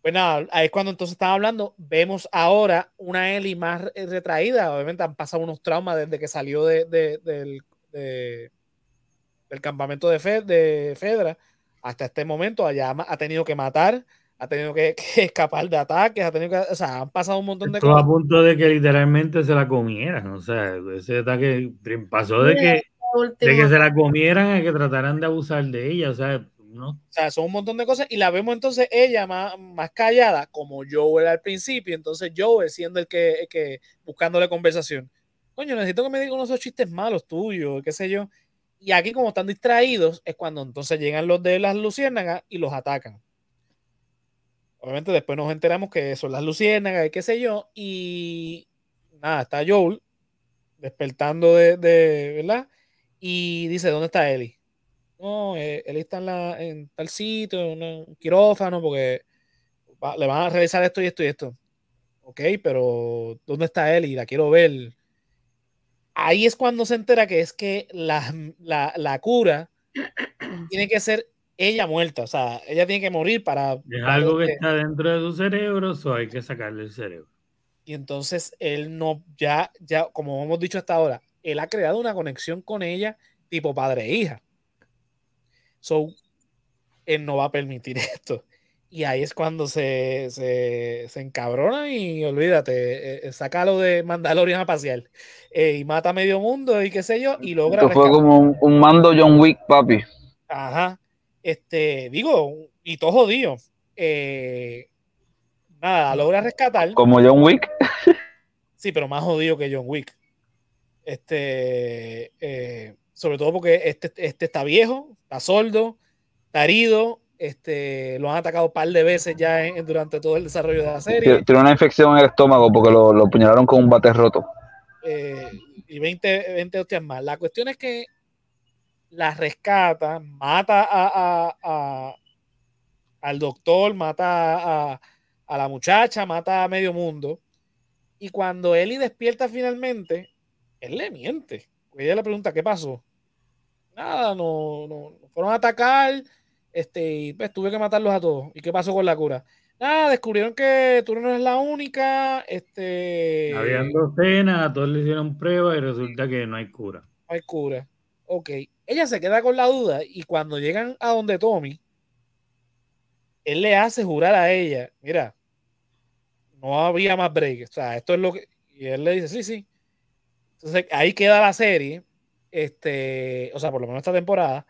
Pues nada, ahí es cuando entonces están hablando, vemos ahora una Ellie más retraída, obviamente han pasado unos traumas desde que salió de, de- del, de- del campamento de, Fe- de Fedra hasta este momento, allá ha tenido que matar, ha tenido que, que escapar de ataques, ha tenido que, o sea, han pasado un montón de Estuvo a cosas. punto de que literalmente se la comieran, o sea, ese ataque pasó de que, de que se la comieran a que trataran de abusar de ella, o sea, no, O sea, son un montón de cosas y la vemos entonces ella más, más callada, como Joel al principio. Entonces Joel siendo el que, el que buscándole conversación. Coño, necesito que me digan esos chistes malos tuyos, qué sé yo. Y aquí, como están distraídos, es cuando entonces llegan los de las luciérnagas y los atacan. Obviamente, después nos enteramos que son las luciérnagas y qué sé yo. Y nada, está Joel despertando de, ¿verdad? Y dice: ¿Dónde está Ellie? no, eh, él está en, la, en tal sitio, en un quirófano, porque va- le van a realizar esto y esto y esto. Ok, pero ¿dónde está? Y la quiero ver. Ahí es cuando se entera que es que la, la, la cura tiene que ser ella muerta, o sea, ella tiene que morir para... es algo que está dentro de su cerebro, o hay que sacarle el cerebro. Y entonces él no, ya, ya, como hemos dicho hasta ahora, él ha creado una conexión con ella tipo padre e hija. So, él no va a permitir esto. Y ahí es cuando se, se, se encabrona y olvídate, eh, saca lo de Mandalorian a pasear eh, y mata a medio mundo y qué sé yo, y logra. Esto fue como un, un mando John Wick, papi. Ajá. Este, digo, y todo jodido. Eh, nada, logra rescatar. Como John Wick. Sí, pero más jodido que John Wick. Este, sobre todo porque este, este está viejo, está sordo, está herido, este, lo han atacado un par de veces ya en- durante todo el desarrollo de la serie. Tiene una infección en el estómago porque lo, lo puñalaron con un bate roto. eh, y 20, 20 hostias más. La cuestión es que la rescata, mata a, a- a- al doctor, mata a, a la muchacha, mata a medio mundo. Y cuando Eli despierta finalmente, él le miente. Ella le pregunta, ¿qué pasó? Nada, no, no fueron a atacar, este, y pues tuve que matarlos a todos. ¿Y qué pasó con la cura? Nada, descubrieron que tú no eres la única, este... Habían dos cenas, a todos le hicieron pruebas y resulta que no hay cura. no hay cura. Ok. Ella se queda con la duda y cuando llegan a donde Tommy, él le hace jurar a ella, mira, no había más break. O sea, esto es lo que... Y él le dice, sí, sí. Entonces ahí queda la serie. Este, o sea, por lo menos esta temporada.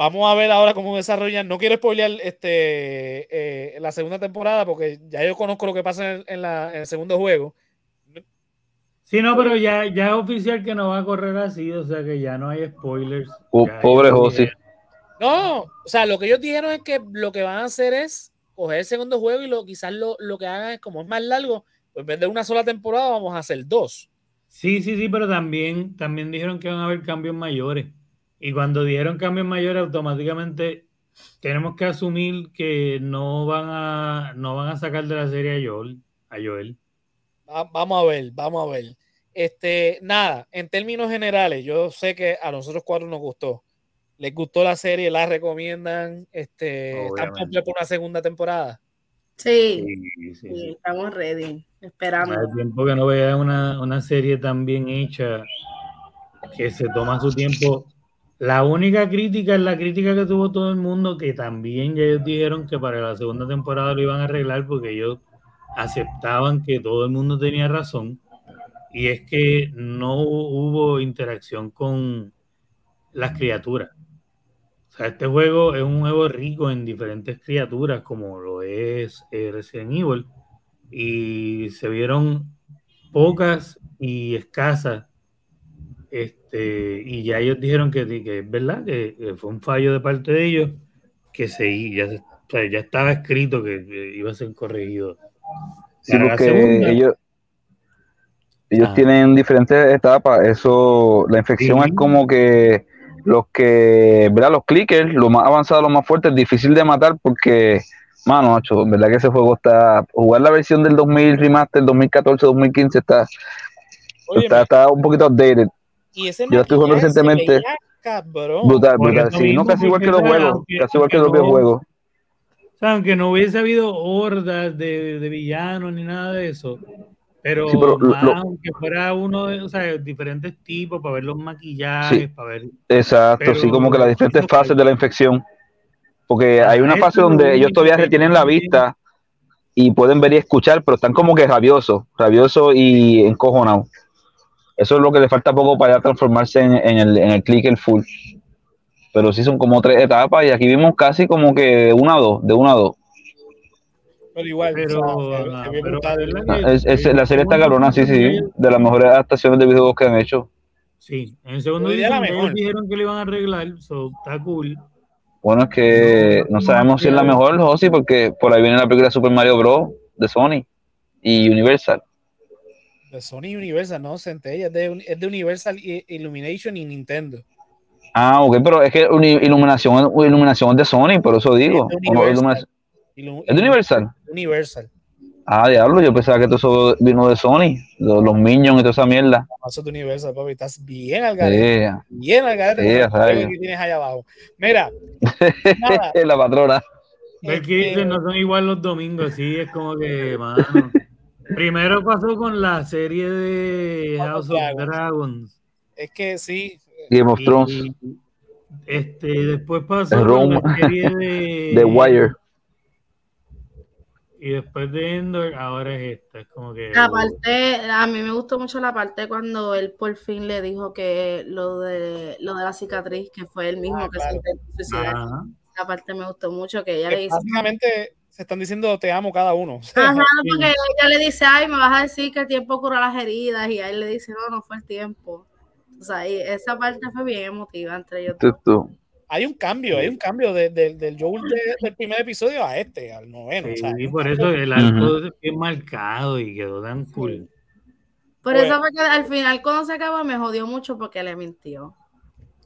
Vamos a ver ahora cómo desarrollan. No quiero spoilear este, eh, la segunda temporada porque ya yo conozco lo que pasa en, en la, en el segundo juego. Sí, no, pero ya, ya es oficial que no va a correr así, o sea que ya no hay spoilers. Pobre Josi. No, o sea, lo que ellos dijeron es que lo que van a hacer es coger el segundo juego y lo, quizás lo, lo que hagan es como es más largo, pues en vez de una sola temporada vamos a hacer dos. Sí, sí, sí, pero también, también dijeron que van a haber cambios mayores. Y cuando dijeron cambios mayores, automáticamente tenemos que asumir que no van a, no van a sacar de la serie a Joel. A Joel. Va- vamos a ver, vamos a ver. Este, nada, en términos generales, yo sé que a nosotros cuatro nos gustó. Les gustó la serie, la recomiendan, este, están completos por una segunda temporada. Sí, Sí, sí, sí, sí. estamos ready, esperando. Hace tiempo que no veía una, una serie tan bien hecha que se toma su tiempo. La única crítica es la crítica que tuvo todo el mundo, que también ellos dijeron que para la segunda temporada lo iban a arreglar porque ellos aceptaban que todo el mundo tenía razón. y es que no hubo interacción con las criaturas. O sea, este juego es un juego rico en diferentes criaturas, como lo es eh, Resident Evil, y se vieron pocas y escasas. Este, y ya ellos dijeron que, que es verdad, que, fue un fallo de parte de ellos, que se, ya, ya estaba escrito que, iba a ser corregido. Sí, porque ellos, ellos ah. tienen diferentes etapas. Eso, la infección es como que los que, ¿verdad? Los clickers, lo más avanzado, lo más fuerte, es difícil de matar porque, mano, macho, verdad que ese juego está, jugar la versión del 2000 remaster, 2014, 2015 está, está, está, un poquito outdated. Y ese Yo estoy jugando recientemente. Brutal, brutal. Sí, no casi igual que los juegos, casi igual que los videojuegos. O sea, aunque no hubiese habido hordas de, de villanos ni nada de eso, pero, aunque fuera uno de, o sea, diferentes tipos, para ver los maquillajes, para ver. Exacto, sí, como que las diferentes fases de la infección. Porque hay una fase donde ellos todavía retienen la vista y pueden ver y escuchar, pero están como que rabiosos, rabiosos y encojonados. Eso es lo que le falta poco para transformarse en, el, en el clicker full. Pero sí son como tres etapas y aquí vimos casi como que de una a dos, de una a dos. Pero igual, la serie está cabrona, sí, sí, de las mejores adaptaciones de videojuegos que han hecho. Sí, en el segundo día dijeron que lo iban a arreglar, so, está cool. Bueno, es que no sabemos si es la mejor, Josi, porque por ahí viene la película Super Mario Bros. de Sony y Universal. De Sony Universal, no, Centella, es de, es de Universal Illumination y Nintendo. Ah, ok, pero es que iluminación, iluminación es de Sony, por eso digo. ¿Es de Universal? Universal. Ah, diablo, yo pensaba que todo eso vino de Sony, los, los Minions y toda esa mierda. Eso de Universal, papi, estás bien al garete. Bien al garete. que tienes allá abajo. Mira, la patrona. Es que no son igual los domingos, sí, es como que, mano. Primero pasó con la serie de House of Dragons. Es que sí. Game of Thrones. Este, después pasó con la serie de The Wire. Y después de Endor, ahora es esta. Es como que. Aparte, a mí me gustó mucho la parte cuando él por fin le dijo que lo de lo de la cicatriz, que fue el mismo ah, que se intentó suicidar. Esa parte me gustó mucho, que ella le dice. Básicamente se están diciendo te amo cada uno. Ajá, porque ella le dice, ay, me vas a decir que el tiempo cura las heridas, y a él le dice, no, no fue el tiempo. O sea, y esa parte fue bien emotiva entre ellos. Tú, hay un cambio, hay un cambio de, del Joel del primer episodio a este, al noveno. Sí, por eso el arco es bien marcado y quedó tan cool. Por eso fue que al final cuando se acabó me jodió mucho porque le mintió.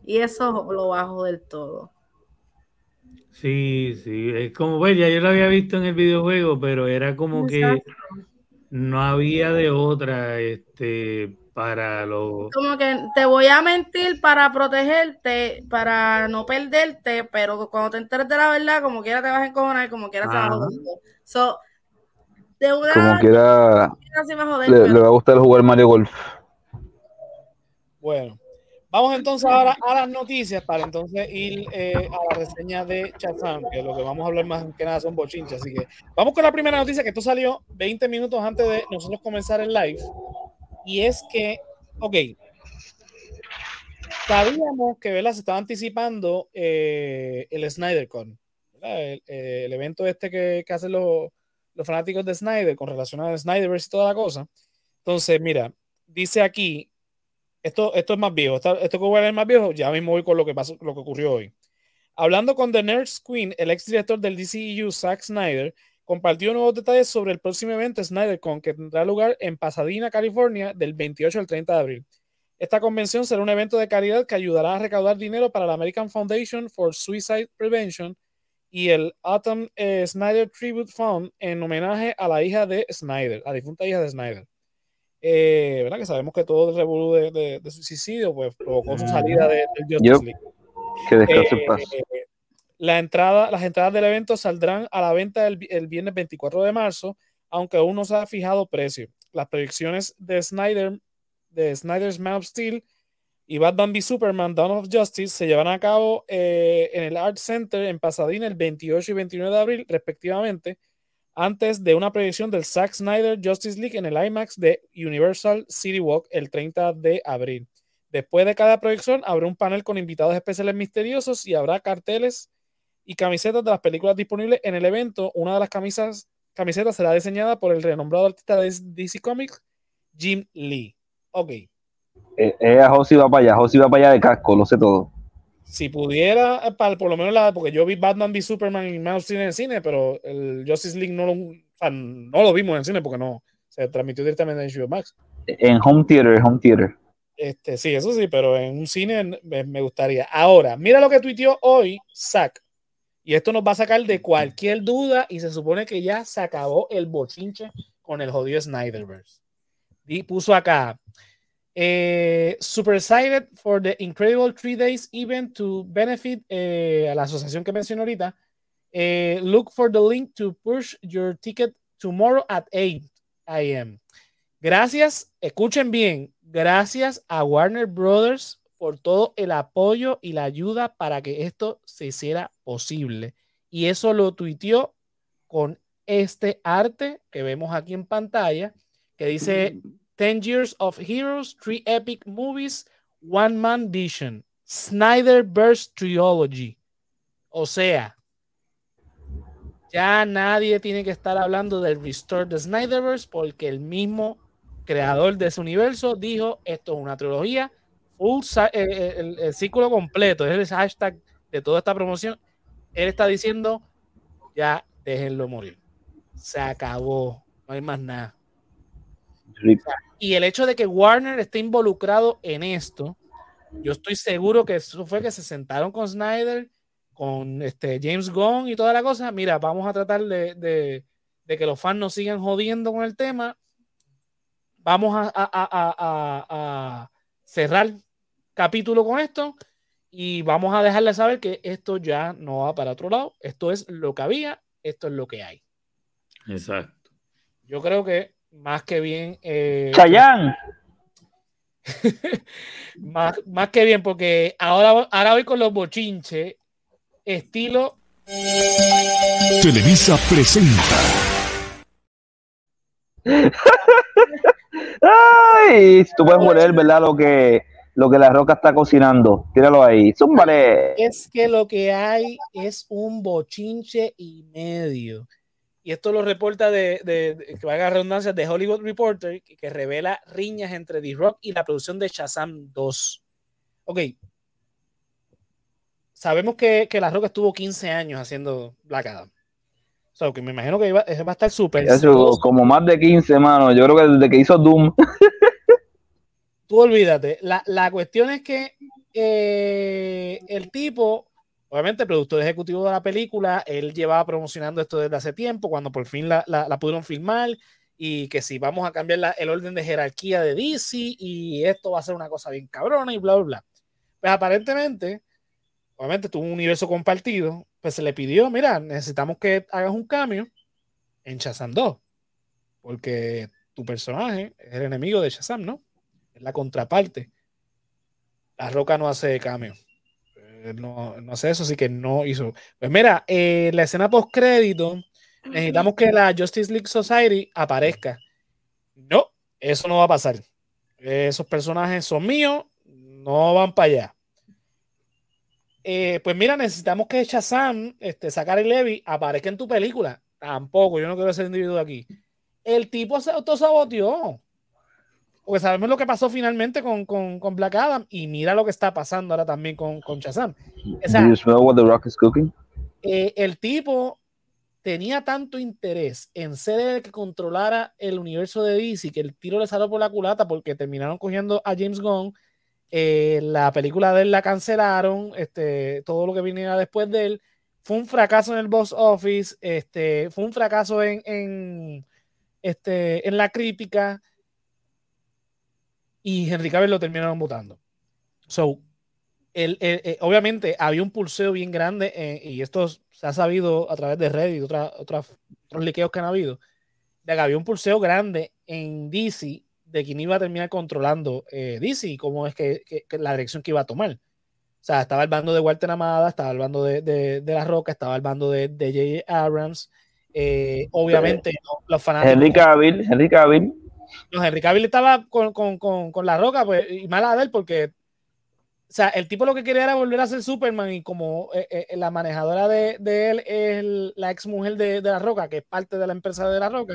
Y eso lo bajo del todo. Sí, sí, es como, pues ya yo lo había visto en el videojuego, pero era como que no había de otra, este, para los... Como que te voy a mentir para protegerte, para no perderte, pero cuando te enteres de la verdad, como quiera te vas a encojonar, como quiera se va a joder. So, de una como quiera, le, le, va a gustar jugar Mario Golf. Bueno, vamos entonces ahora a las noticias para entonces ir eh, a la reseña de Chazam, que lo que vamos a hablar más que nada son bochinches. Así que vamos con la primera noticia, que esto salió 20 minutos antes de nosotros comenzar el live y es que, ok, sabíamos que ¿verdad? se estaba anticipando eh, el SnyderCon, el, el, evento este que, que hacen los, los, fanáticos de Snyder con relación a Snyderverse y toda la cosa. Entonces, mira, dice aquí, esto, esto es más viejo, esto, esto que es más viejo, ya mismo voy con lo que, pasó, lo que ocurrió hoy. Hablando con The Nurse Queen, el ex director del DCEU, Zack Snyder, compartió nuevos detalles sobre el próximo evento SnyderCon que tendrá lugar en Pasadena, California, del 28 al 30 de abril. Esta convención será un evento de caridad que ayudará a recaudar dinero para la American Foundation for Suicide Prevention y el Autumn eh, Snyder Tribute Fund en homenaje a la hija de Snyder, la difunta hija de Snyder. Eh, ¿verdad? Que sabemos que todo el revuelo de, de, suicidio pues, provocó su salida de, Justice League. Que descanse paz. Eh, la entrada, las entradas del evento saldrán a la venta el, viernes 24 de marzo, aunque aún no se ha fijado precio. Las predicciones de Snyder, de Snyder's Man of Steel y Batman v Superman Dawn of Justice se llevarán a cabo eh, en el Art Center en Pasadena el 28 y 29 de abril, respectivamente, antes de una proyección del Zack Snyder Justice League en el IMAX de Universal City Walk el 30 de abril. Después de cada proyección habrá un panel con invitados especiales misteriosos y habrá carteles y camisetas de las películas disponibles en el evento. Una de las camisas, camisetas será diseñada por el renombrado artista de DC Comics, Jim Lee. Ok. Eh, eh, José va para allá, José va para allá de casco, lo sé todo. Si pudiera, eh, para, por lo menos la, porque yo vi Batman v Superman y Man of Steel en el cine, pero el Justice League no lo, no lo vimos en el cine porque no se transmitió directamente en HBO Max. En home theater, home theater. Este, sí, eso sí, pero en un cine me, gustaría. Ahora, mira lo que tuiteó hoy Zack. Y esto nos va a sacar de cualquier duda y se supone que ya se acabó el bochinche con el jodido Snyderverse. Y puso acá, eh, super excited for the incredible three days event to benefit eh, a la asociación que mencioné ahorita. Eh, look for the link to push your ticket tomorrow at 8 a.m. Gracias, escuchen bien, gracias a Warner Brothers por todo el apoyo y la ayuda para que esto se hiciera posible. Y eso lo tuiteó con este arte que vemos aquí en pantalla, que dice 10 Years of Heroes, Three Epic Movies, One Man Vision, Snyderverse Trilogy. O sea, ya nadie tiene que estar hablando del Restore the Snyderverse porque el mismo creador de ese universo dijo esto es una trilogía, eh, eh, el, el, círculo completo, es el hashtag de toda esta promoción. Él está diciendo ya déjenlo morir. Se acabó, no hay más nada. Y el hecho de que Warner esté involucrado en esto, yo estoy seguro que eso fue que se sentaron con Snyder, con este James Gunn y toda la cosa. Mira, vamos a tratar de, que los fans no sigan jodiendo con el tema. Vamos a, a cerrar capítulo con esto y vamos a dejarle saber que esto ya no va para otro lado. Esto es lo que había, esto es lo que hay. Exacto. Yo creo que más que bien. Eh, Chayán. más, más, que bien, porque ahora, ahora voy con los bochinches, estilo. Televisa presenta. Ay, tú puedes poner, ¿verdad? Lo que, lo que la roca está cocinando. Tíralo ahí. Zúmbale. Es que lo que hay es un bochinche y medio y esto lo reporta de, de, que valga redundancia, de Hollywood Reporter, que, revela riñas entre The Rock y la producción de Shazam 2. Ok. Sabemos que, que La Roca estuvo 15 años haciendo Black Adam. O sea, que me imagino que va, va a estar súper. Como más de 15, mano. Yo creo que desde que hizo Doom. Tú olvídate. La, la cuestión es que eh, el tipo obviamente el productor ejecutivo de la película, él llevaba promocionando esto desde hace tiempo, cuando por fin la, la, pudieron filmar, y que si vamos a cambiar el orden de jerarquía de DC, y esto va a ser una cosa bien cabrona, y bla, bla, bla. Pues aparentemente, obviamente tuvo un universo compartido, pues se le pidió, mira, necesitamos que hagas un cambio en Shazam 2, porque tu personaje es el enemigo de Shazam, ¿no? Es la contraparte. La Roca no hace cambio no, no sé, eso sí que no hizo. Pues mira, eh, la escena post crédito, necesitamos que la Justice League Society aparezca. No, eso no va a pasar. Esos personajes son míos, no van para allá. Eh, pues mira, necesitamos que Shazam, este, sacar el Levi, aparezca en tu película. Tampoco, yo no quiero ser individuo aquí. El tipo se autosaboteó. Porque sabemos lo que pasó finalmente con, con, con, Black Adam y mira lo que está pasando ahora también con, con Shazam. O sea, what the rock is cooking? Eh, el tipo tenía tanto interés en ser el que controlara el universo de DC que el tiro le salió por la culata porque terminaron cogiendo a James Gunn. Eh, la película de él la cancelaron, este, todo lo que viniera después de él. Fue un fracaso en el box office, este, fue un fracaso en, en, este, en la crítica y Henry Cavill lo terminaron votando. So, el, eh, obviamente había un pulseo bien grande eh, y esto se ha sabido a través de Reddit y otra, otros liqueos que han habido, de que había un pulseo grande en DC de quién iba a terminar controlando eh, DC y cómo es que, la dirección que iba a tomar. O sea, estaba el bando de Walter Amada, estaba el bando de, de, La Roca, estaba el bando de J.J. Abrams Eh, obviamente, los fanáticos. Henry Cavill, Henry Cavill. No, Henry Cavill estaba con, con, con, con la roca, pues, y mala de él, porque o sea, el tipo lo que quería era volver a ser Superman y como eh, eh, la manejadora de, de, él es la ex mujer de, de, La Roca, que es parte de la empresa de La Roca.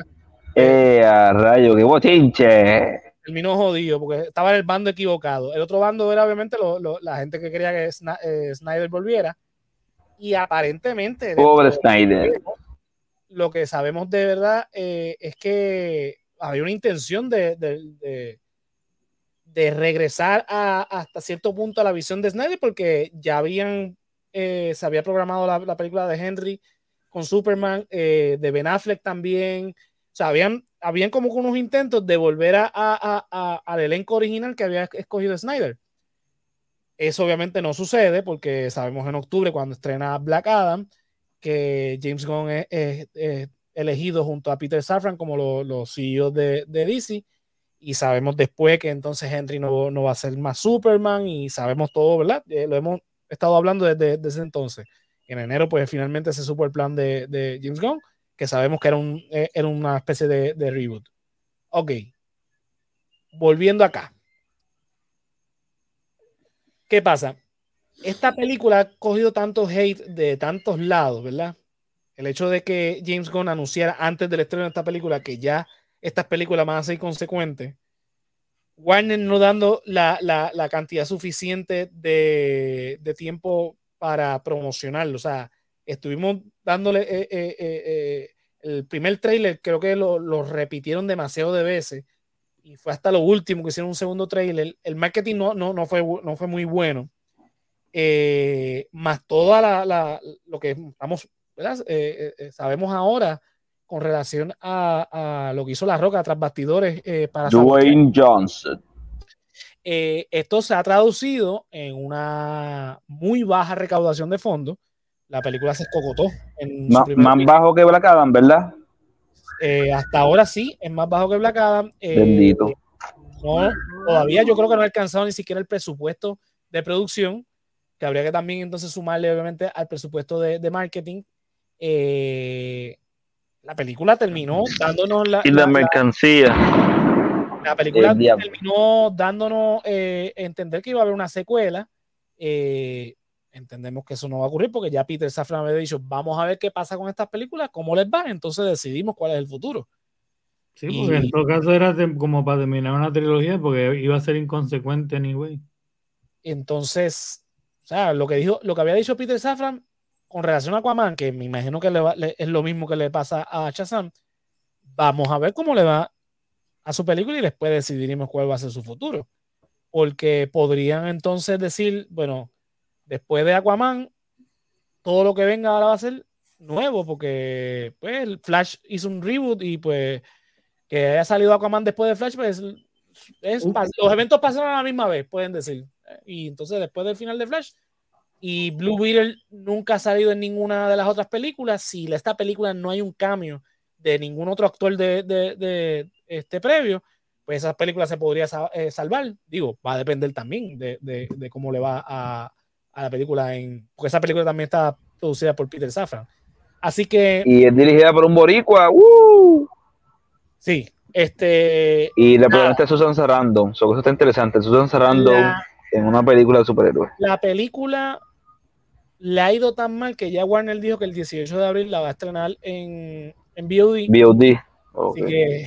¡Eh, a rayo, qué bochinche! Terminó jodido porque estaba en el bando equivocado. El otro bando era obviamente la gente que quería que eh, Snyder volviera. Y aparentemente. Pobre Snyder. Lo que sabemos de verdad es que había una intención de de regresar a, hasta cierto punto a la visión de Snyder porque ya habían, eh, se había programado la, película de Henry con Superman, eh, de Ben Affleck también, o sea, habían, habían como unos intentos de volver a, a, al elenco original que había escogido Snyder. Eso obviamente no sucede porque sabemos en octubre cuando estrena Black Adam que James Gunn es, elegido junto a Peter Safran como los CEOs de, de DC y sabemos después que entonces Henry no, no, va a ser más Superman y sabemos todo, ¿verdad? Eh, lo hemos estado hablando desde, ese entonces. En enero, pues finalmente se supo el plan de, de James Gunn, que sabemos que era, un, eh, era una especie de, de reboot. Ok. Volviendo acá. ¿Qué pasa? Esta película ha cogido tanto hate de tantos lados, ¿verdad? El hecho de que James Gunn anunciara antes del estreno de esta película que ya estas películas van a ser consecuentes. Warner no dando la, la, cantidad suficiente de, de, tiempo para promocionarlo. O sea, estuvimos dándole eh, eh, eh, el primer trailer, creo que lo, lo, repitieron demasiado de veces. Y fue hasta lo último que hicieron un segundo trailer. El marketing no, no, no, fue, no fue muy bueno. más toda la, la, lo que estamos, sabemos ahora con relación a, lo que hizo La Roca tras bastidores eh, para Dwayne Johnson. Eh, esto se ha traducido en una muy baja recaudación de fondos. La película se escogotó. más bajo que Black Adam, ¿verdad? Eh, hasta ahora sí, es más bajo que Black Adam. Bendito. No, todavía yo creo que no ha alcanzado ni siquiera el presupuesto de producción, que habría que también entonces sumarle obviamente al presupuesto de, de marketing. Eh, la película terminó dándonos la, y la, mercancía. La, película terminó dándonos eh, entender que iba a haber una secuela. Eh, entendemos que eso no va a ocurrir porque ya Peter Safran había dicho, vamos a ver qué pasa con estas películas, cómo les va, entonces decidimos cuál es el futuro. Sí, porque en todo caso era como para terminar una trilogía porque iba a ser inconsecuente anyway. Entonces, o sea, lo que dijo, lo que había dicho Peter Safran con relación a Aquaman, que me imagino que es lo mismo que le pasa a Shazam, vamos a ver cómo le va a su película y después decidiremos cuál va a ser su futuro. Porque podrían entonces decir, bueno, después de Aquaman, todo lo que venga ahora va a ser nuevo, porque pues Flash hizo un reboot y pues que haya salido Aquaman después de Flash, pues es, los eventos pasaron a la misma vez, pueden decir. Y entonces después del final de Flash, y Blue Beetle nunca ha salido en ninguna de las otras películas. Si esta película no hay un cambio de ningún otro actor de, de, este previo, pues esa película se podría eh, salvar. Digo, va a depender también de, de cómo le va a, a, la película, en, porque esa película también está producida por Peter Safran. Así que. Y es dirigida por un boricua. ¡uh! Sí, este. Y la protagonista es Susan Sarandon. eso está interesante. Susan Sarandon en una película de superhéroes. La película le ha ido tan mal que ya Warner dijo que el 18 de abril la va a estrenar en, en VOD. VOD. Okay.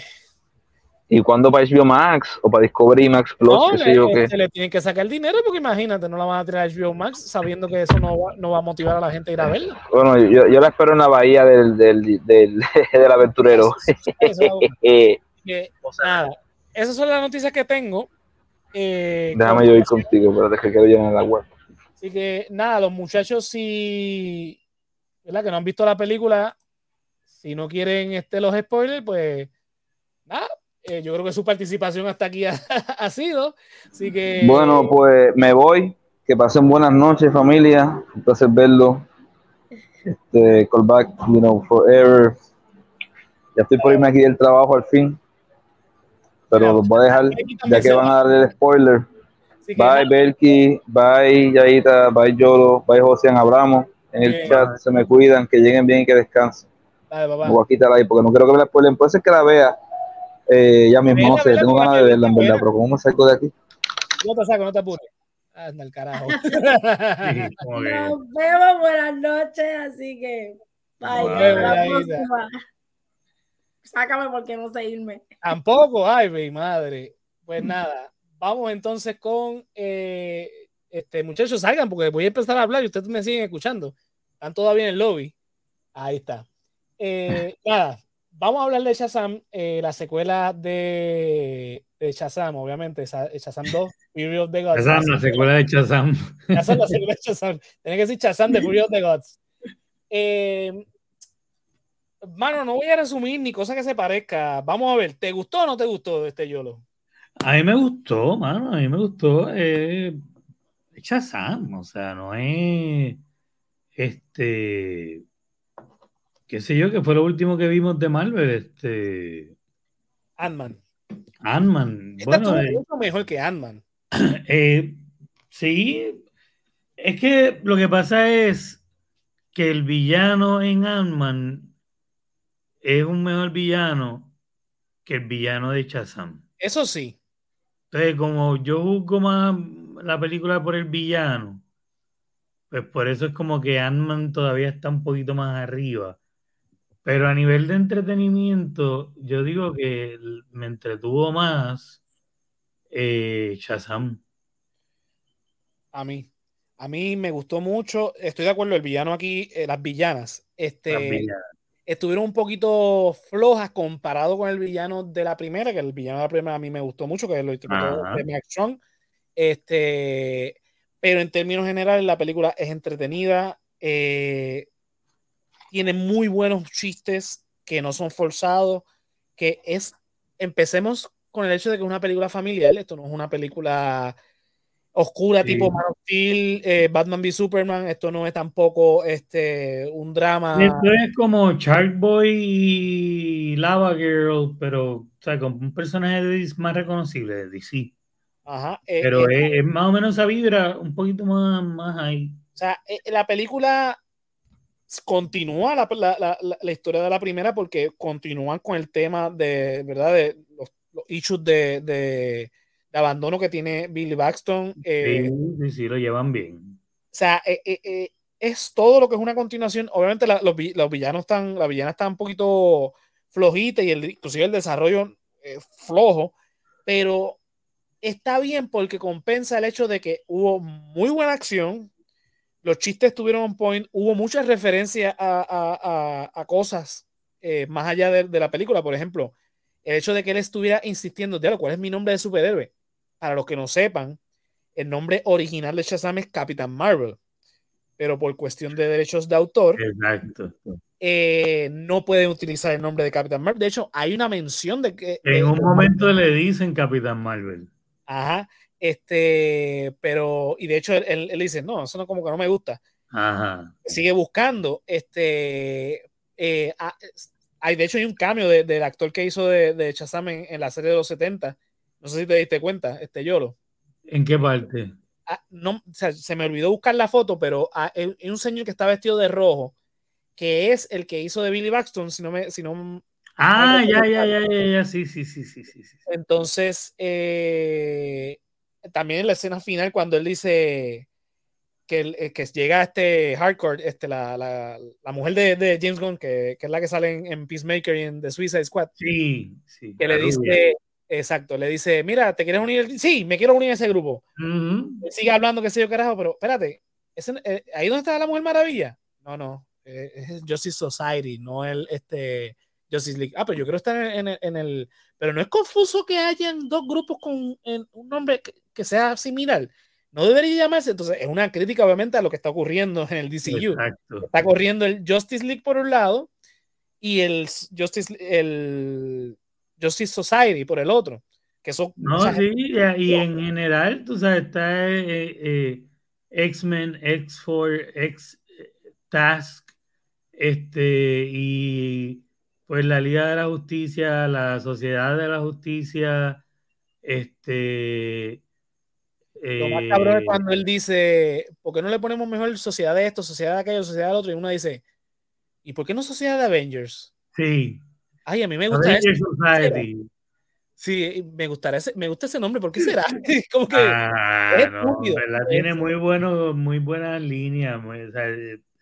¿Y cuándo para HBO Max o para Discovery Max Plus? No, le, se le tienen que sacar el dinero porque imagínate, no la van a tirar a HBO Max sabiendo que eso no va, no va a motivar a la gente a ir a verla. Bueno, yo, yo la espero en la bahía del, del, del, del aventurero. nada, esas son las noticias que tengo. Eh, Déjame yo ir contigo, pero que quiero llenar la web. Así que nada, los muchachos si ¿verdad? que no han visto la película, si no quieren este, los spoilers, pues nada, eh, yo creo que su participación hasta aquí ha, sido. Así que. Bueno, pues me voy. Que pasen buenas noches, familia. Un placer verlo. Este, call back, you know, forever. Ya estoy por irme aquí del trabajo al fin. Pero los voy a dejar, ya que van a darle el spoiler bye, Belki. Bye, Yaita. Bye, Yolo. Bye, José Abramo. En el chat se me cuidan, que lleguen bien y que descansen. voy a quitar ahí porque no quiero que me la spoilen. Puede ser que la vea eh, ya mismo, no sé, tengo ganas de verla en verdad, pero ¿cómo me saco de aquí? No te saco, no te apures. Anda el carajo. Nos vemos, buenas noches, así que. Bye, Sácame porque no sé irme. Tampoco, ay, mi madre. Pues nada, vamos entonces con eh, este muchachos, salgan porque voy a empezar a hablar y ustedes me siguen escuchando. Están todavía en el lobby. Ahí está. Eh, nada, vamos a hablar de Shazam, eh, la secuela de, de Shazam, obviamente, Shazam 2, Fury of the Gods. Shazam, la secuela de Shazam. Shazam, la secuela de Shazam. Tiene que decir Shazam de Fury of the Gods. Eh, mano, no voy a resumir ni cosa que se parezca. Vamos a ver, ¿te gustó o no te gustó este YOLO? A mí me gustó, mano, a mí me gustó. Eh, Shazam, o sea, no es este qué sé yo, que fue lo último que vimos de Marvel, este. Ant-Man. Ant-Man. Bueno, es mucho mejor que Ant-Man. Eh, sí, es que lo que pasa es que el villano en Ant-Man es un mejor villano que el villano de Shazam. Eso sí. Entonces, como yo juzgo más la película por el villano, pues por eso es como que Ant-Man todavía está un poquito más arriba. Pero a nivel de entretenimiento, yo digo que me entretuvo más eh, Shazam. A mí. A mí me gustó mucho. Estoy de acuerdo, el villano aquí, eh, las villanas, este, estuvieron un poquito flojas comparado con el villano de la primera, que el villano de la primera a mí me gustó mucho, que lo de Max Strong. Este, pero en términos generales, la película es entretenida. Eh, tiene muy buenos chistes que no son forzados, que es, empecemos con el hecho de que es una película familiar, esto no es una película oscura tipo Man of Steel, eh, Batman v Superman, esto no es tampoco este, un drama. Esto es como Shark Boy y Lava Girl, pero o sea, con un personaje más reconocible de DC. Ajá, eh, pero eh, es, más o menos esa vibra, un poquito más, más ahí. O sea, la película continúa la, la, la, historia de la primera porque continúan con el tema de, ¿verdad? De los, issues de, de, abandono que tiene Billy Baxton. Eh, sí, sí, lo llevan bien. O sea, eh, eh, es todo lo que es una continuación. Obviamente los, los, villanos están, la villana está un poquito flojita y el, inclusive el desarrollo flojo, pero está bien porque compensa el hecho de que hubo muy buena acción, los chistes tuvieron un point, hubo muchas referencias a, cosas más allá de, la película, por ejemplo, el hecho de que él estuviera insistiendo, lo ¿cuál es mi nombre de superhéroe? Para los que no sepan, el nombre original de Shazam es Capitán Marvel, pero por cuestión de derechos de autor, eh, no pueden utilizar el nombre de Capitán Marvel. De hecho, hay una mención de que... En un momento le dicen Capitán Marvel. Ajá. Este, pero, y de hecho él, él, dice, no, eso no como que no me gusta. Sigue buscando. Este, eh, ah, hay, de hecho, hay un cambio del actor que hizo de, de Shazam en, la serie de los 70. No sé si te diste cuenta, este Yolo. ¿En qué parte? Ah, no, se me olvidó buscar la foto, pero ah, hay, un señor que está vestido de rojo, que es el que hizo de Billy Baxton, si no me, si no, Ah, ya, ya, ya, ya, ya, sí, sí, sí, sí, sí. Entonces, eh, también en la escena final cuando él dice que, eh, que llega a este hardcore, este, la, la, la mujer de, de, James Gunn, que, que, es la que sale en, Peacemaker y en The Suicide Squad. Sí, sí. Que le dice, exacto, le dice, mira, ¿te quieres unir? Sí, me quiero unir a ese grupo. Sigue hablando, qué sé yo, carajo, pero espérate, eh, ¿ahí donde está la Mujer Maravilla? No, no, eh, es Justice Society, no el, este, Justice League. Ah, pero yo quiero estar en, en, el, Pero no es confuso que hayan dos grupos con un nombre que, sea similar. No debería llamarse. Entonces, es una crítica, obviamente, a lo que está ocurriendo en el DCU. Está corriendo el Justice League por un lado y el Justice, el Justice Society por el otro. Que no, sí, y, en general, tú sabes, está eh, eh, X-Men, X4, X-Task, este, y pues la Liga de la Justicia, la Sociedad de la Justicia, este... Lo más cabrón es eh, cuando él dice, ¿por qué no le ponemos mejor sociedad de esto, sociedad de aquello, sociedad de otro? Y uno dice, ¿Y por qué no Sociedad de Avengers? Sí. Ay, a mí me gusta ese. Sí, me gustaría ese, me gusta ese nombre, ¿por qué será? Como que ah, no, tiene muy bueno, muy buena línea,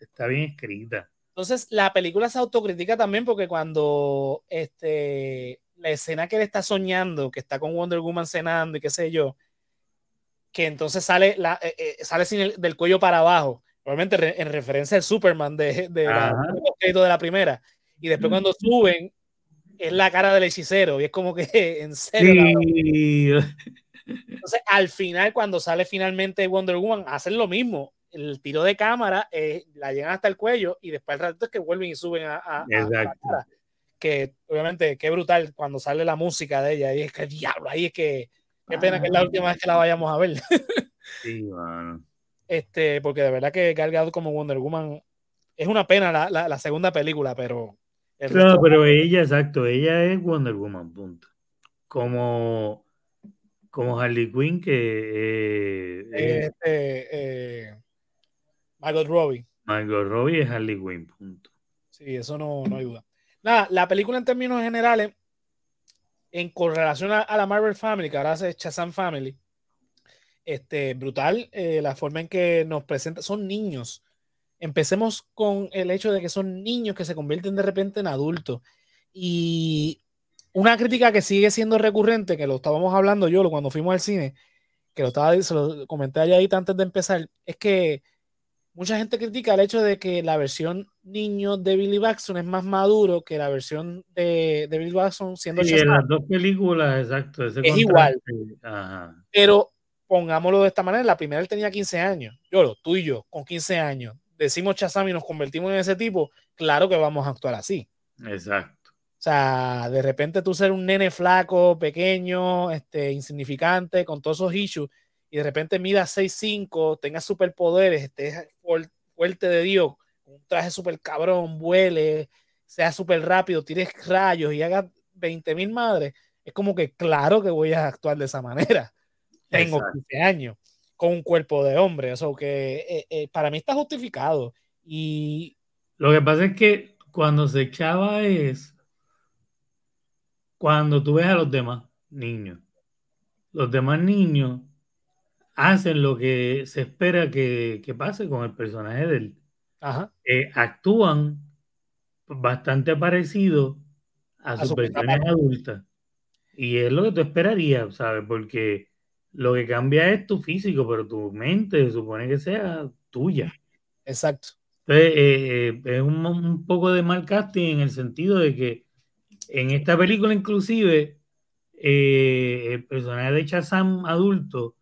está bien escrita. Entonces, la película se autocritica también porque cuando este, la escena que él está soñando, que está con Wonder Woman cenando y qué sé yo, que entonces sale, la, eh, eh, sale sin el, del cuello para abajo, probablemente en referencia al Superman de, de, la, de la primera. Y después cuando suben, es la cara del hechicero y es como que en serio. Entonces, al final, cuando sale finalmente Wonder Woman, hacen lo mismo el tiro de cámara, eh, la llegan hasta el cuello y después el rato es que vuelven y suben a, la cara. Que obviamente, qué brutal cuando sale la música de ella. Y es que diablo, ahí es que qué pena que es la ah. última vez que la vayamos a ver. sí, bueno. Este, porque de verdad que Gal como Wonder Woman es una pena la, la, segunda película, pero. Claro, pero ella, exacto, ella es Wonder Woman, punto. Como, como Harley Quinn, que. Eh, este, eh, Margot Robbie. Margot Robbie es Harley Quinn, punto. Sí, eso no, no hay duda. Nada, la película en términos generales, en correlación a, la Marvel Family, que ahora hace Shazam Family, este, brutal eh, la forma en que nos presenta. Son niños. Empecemos con el hecho de que son niños que se convierten de repente en adultos. Y una crítica que sigue siendo recurrente, que lo estábamos hablando yo cuando fuimos al cine, que lo estaba, se lo comenté allá antes de empezar, es que mucha gente critica el hecho de que la versión niño de Billy Baxton es más maduro que la versión de, de Billy Baxton siendo Sí, en las dos películas, exacto. es igual. Pero pongámoslo de esta manera, la primera él tenía 15 años. Yo, tú y yo, con 15 años, decimos Chazam y nos convertimos en ese tipo, claro que vamos a actuar así. Exacto. O sea, de repente tú ser un nene flaco, pequeño, este, insignificante, con todos esos issues, y de repente mida 6'5, tenga superpoderes, esté fuerte de Dios, un traje super cabrón, vuele, sea súper rápido, tires rayos y haga 20 mil madres, es como que claro que voy a actuar de esa manera. Tengo 15 años con un cuerpo de hombre, eso que eh, eh, para mí está justificado. Y lo que pasa es que cuando se echaba es cuando tú ves a los demás niños. Los demás niños hacen lo que se espera que, pase con el personaje de él. Eh, actúan bastante parecido a, sus versiones adultas. Y es lo que tú esperarías, ¿sabes? Porque lo que cambia es tu físico, pero tu mente se supone que sea tuya. Exacto. Entonces, eh, eh, es un, un, poco de mal casting en el sentido de que en esta película inclusive el personaje de Chazam adulto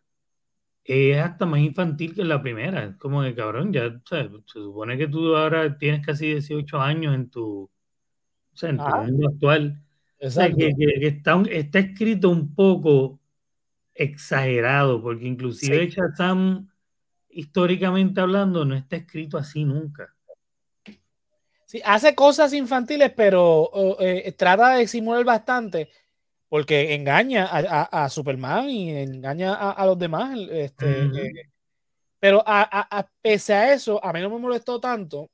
es hasta más infantil que la primera. Es como que, cabrón, ya se supone que tú ahora tienes casi 18 años en tu, en tu ah. mundo actual. Exacto. que, está, está, escrito un poco exagerado, porque inclusive sí. históricamente hablando, no está escrito así nunca. Sí, hace cosas infantiles, pero eh, trata de simular bastante porque engaña a, Superman y engaña a, los demás. Este, eh, pero a, pese a eso, a mí no me molestó tanto.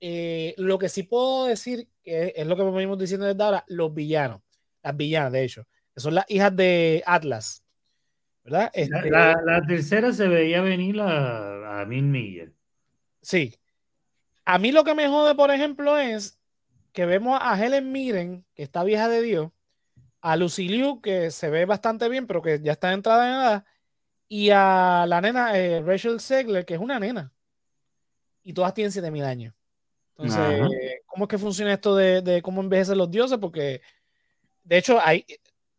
Eh, lo que sí puedo decir, que es lo que me venimos diciendo desde ahora, los villanos, las villanas, de hecho, que son las hijas de Atlas. ¿Verdad? Este, la, tercera se veía venir a, a mil millas. Sí. A mí lo que me jode, por ejemplo, es que vemos a Helen Mirren, que está vieja de Dios, a Lucy Liu, que se ve bastante bien, pero que ya está entrada en edad, y a la nena eh, Rachel Segler, que es una nena. Y todas tienen 7000 años. Entonces, ¿cómo es que funciona esto de, cómo envejecen los dioses? Porque, de hecho, hay,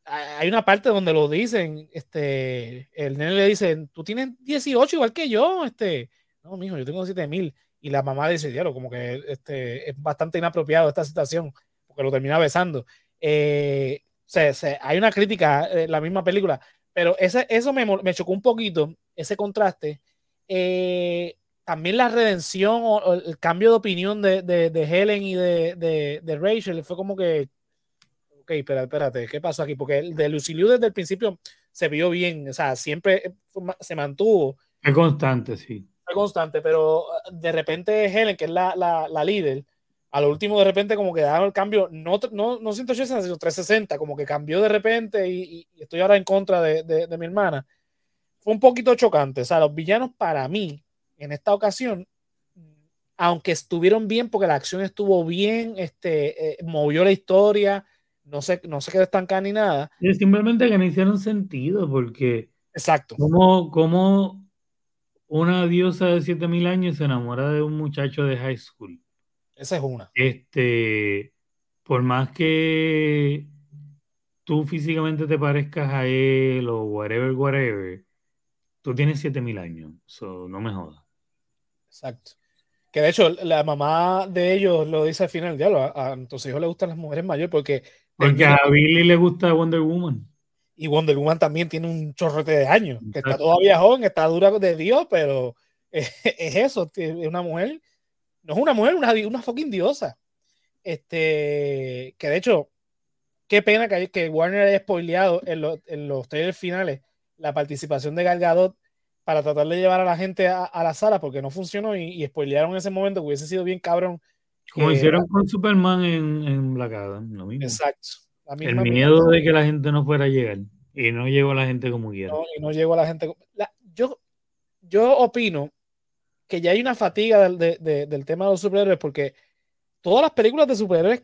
hay una parte donde lo dicen, este, el nene le dice, tú tienes 18 igual que yo, este, no, mijo, yo tengo 7000. Y la mamá dice, diablo, como que este, es bastante inapropiado esta situación, porque lo termina besando. Eh, hay una crítica en la misma película, pero ese, eso me, me, chocó un poquito, ese contraste. Eh, también la redención o, el cambio de opinión de, de, Helen y de, de, Rachel fue como que, ok, espérate, espérate, ¿qué pasó aquí? Porque el de Lucy Liu desde el principio se vio bien, o sea, siempre se mantuvo. Es constante, sí. Es constante, pero de repente Helen, que es la, la, la líder, A lo último, de repente, como que daban el cambio, no, no, no 180, sino 360, como que cambió de repente y, estoy ahora en contra de, de, mi hermana. Fue un poquito chocante. O sea, los villanos para mí, en esta ocasión, aunque estuvieron bien, porque la acción estuvo bien, este, eh, movió la historia, no se, no se quedó estancada ni nada. simplemente que no hicieron sentido, porque. Exacto. Como, como una diosa de 7000 años se enamora de un muchacho de high school. Esa es una. Este, por más que tú físicamente te parezcas a él o whatever, whatever, tú tienes 7000 años. So, no me jodas. Exacto. Que de hecho, la mamá de ellos lo dice al final, ya a, a tus hijos les gustan las mujeres mayores porque porque a Billy le gusta Wonder Woman. Y Wonder Woman también tiene un chorrete de años, que está todavía joven, está dura de Dios, pero es, eso, es una mujer, no es una mujer, una, una fucking diosa. Este, que de hecho, qué pena que, que Warner haya spoileado en, en los trailers finales la participación de Gal Gadot para tratar de llevar a la gente a, la sala porque no funcionó y, y spoilearon ese momento que hubiese sido bien cabrón como hicieron con Superman en, en Black Adam, Exacto. El miedo de que la gente no fuera a llegar. Y no llegó a la gente como quiera. No, y no llegó a la gente. yo, yo opino que ya hay una fatiga del, tema de los superhéroes porque todas las películas de superhéroes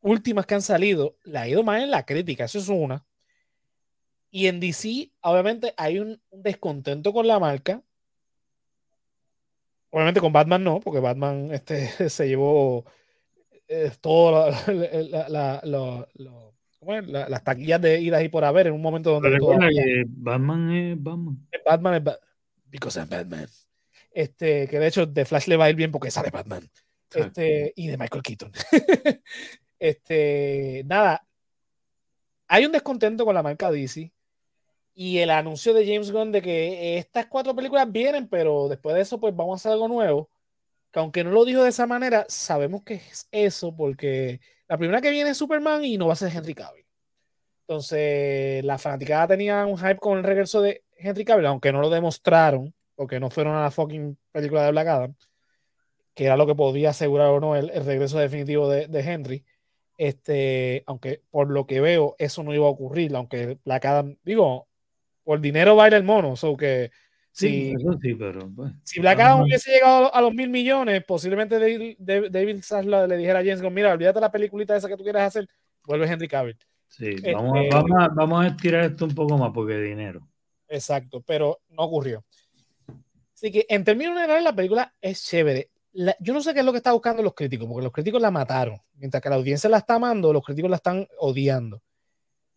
últimas que han salido la ha ido más en la crítica, eso es una. Y en DC, obviamente, hay un descontento con la marca Obviamente con Batman no, porque Batman este, se llevó eh, todo la, las taquillas de idas y por haber en un momento donde Batman es Batman. Batman es Batman. Because I'm Batman. Este, que de hecho de Flash le va a ir bien porque sale Batman. Este, y de Michael Keaton. este, nada. Hay un descontento con la marca DC y el anuncio de James Gunn de que estas cuatro películas vienen, pero después de eso, pues vamos a hacer algo nuevo. Que aunque no lo dijo de esa manera, sabemos que es eso, porque la primera que viene es Superman y no va a ser Henry Cavill. Entonces, la fanaticada tenía un hype con el regreso de Henry Cavill, aunque no lo demostraron, porque no fueron a la fucking película de Black Adam, que era lo que podía asegurar o no el, regreso definitivo de, de, Henry. Este, aunque por lo que veo, eso no iba a ocurrir, aunque Black Adam, digo, por dinero baila el mono. So que si, sí, pero, pues, si Black Adam hubiese llegado a los mil millones, posiblemente David, David le dijera a James Gunn, mira, olvídate la peliculita esa que tú quieras hacer, vuelve Henry Cavill. Sí, este, vamos, a, vamos, a, estirar esto un poco más porque dinero. Exacto, pero no ocurrió. Así que en términos generales la película es chévere. yo no sé qué es lo que están buscando los críticos, porque los críticos la mataron. Mientras que la audiencia la está amando, los críticos la están odiando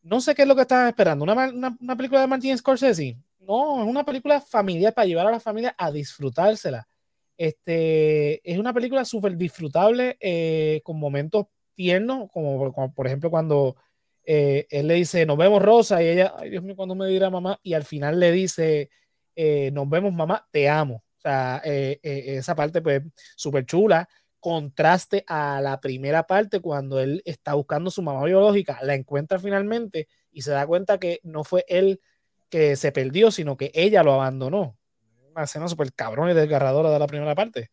no sé qué es lo que están esperando. ¿Una, una, película de Martin Scorsese? No, es una película familiar para llevar a la familia a disfrutársela. Este, es una película súper disfrutable eh, con momentos tiernos, como, por ejemplo cuando eh, él le dice, nos vemos Rosa, y ella, ay Dios mío, cuando me dirá mamá, y al final le dice, eh, nos vemos mamá, te amo. O sea, esa parte pues súper chula contraste a la primera parte cuando él está buscando su mamá biológica, la encuentra finalmente y se da cuenta que no fue él que se perdió, sino que ella lo abandonó. Una escena súper cabrón y desgarradora de la primera parte.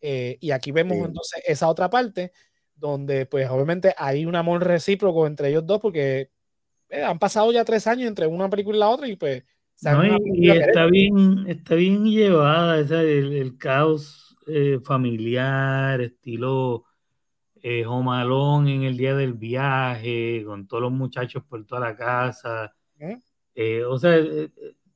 Eh, y aquí vemos entonces esa otra parte donde pues obviamente hay un amor recíproco entre ellos dos porque eh, han pasado ya tres años entre una película y la otra y pues... y, está bien, está bien llevada esa, el caos eh, familiar, estilo eh, en el día del viaje, con todos los muchachos por toda la casa. ¿Eh? Eh, o sea,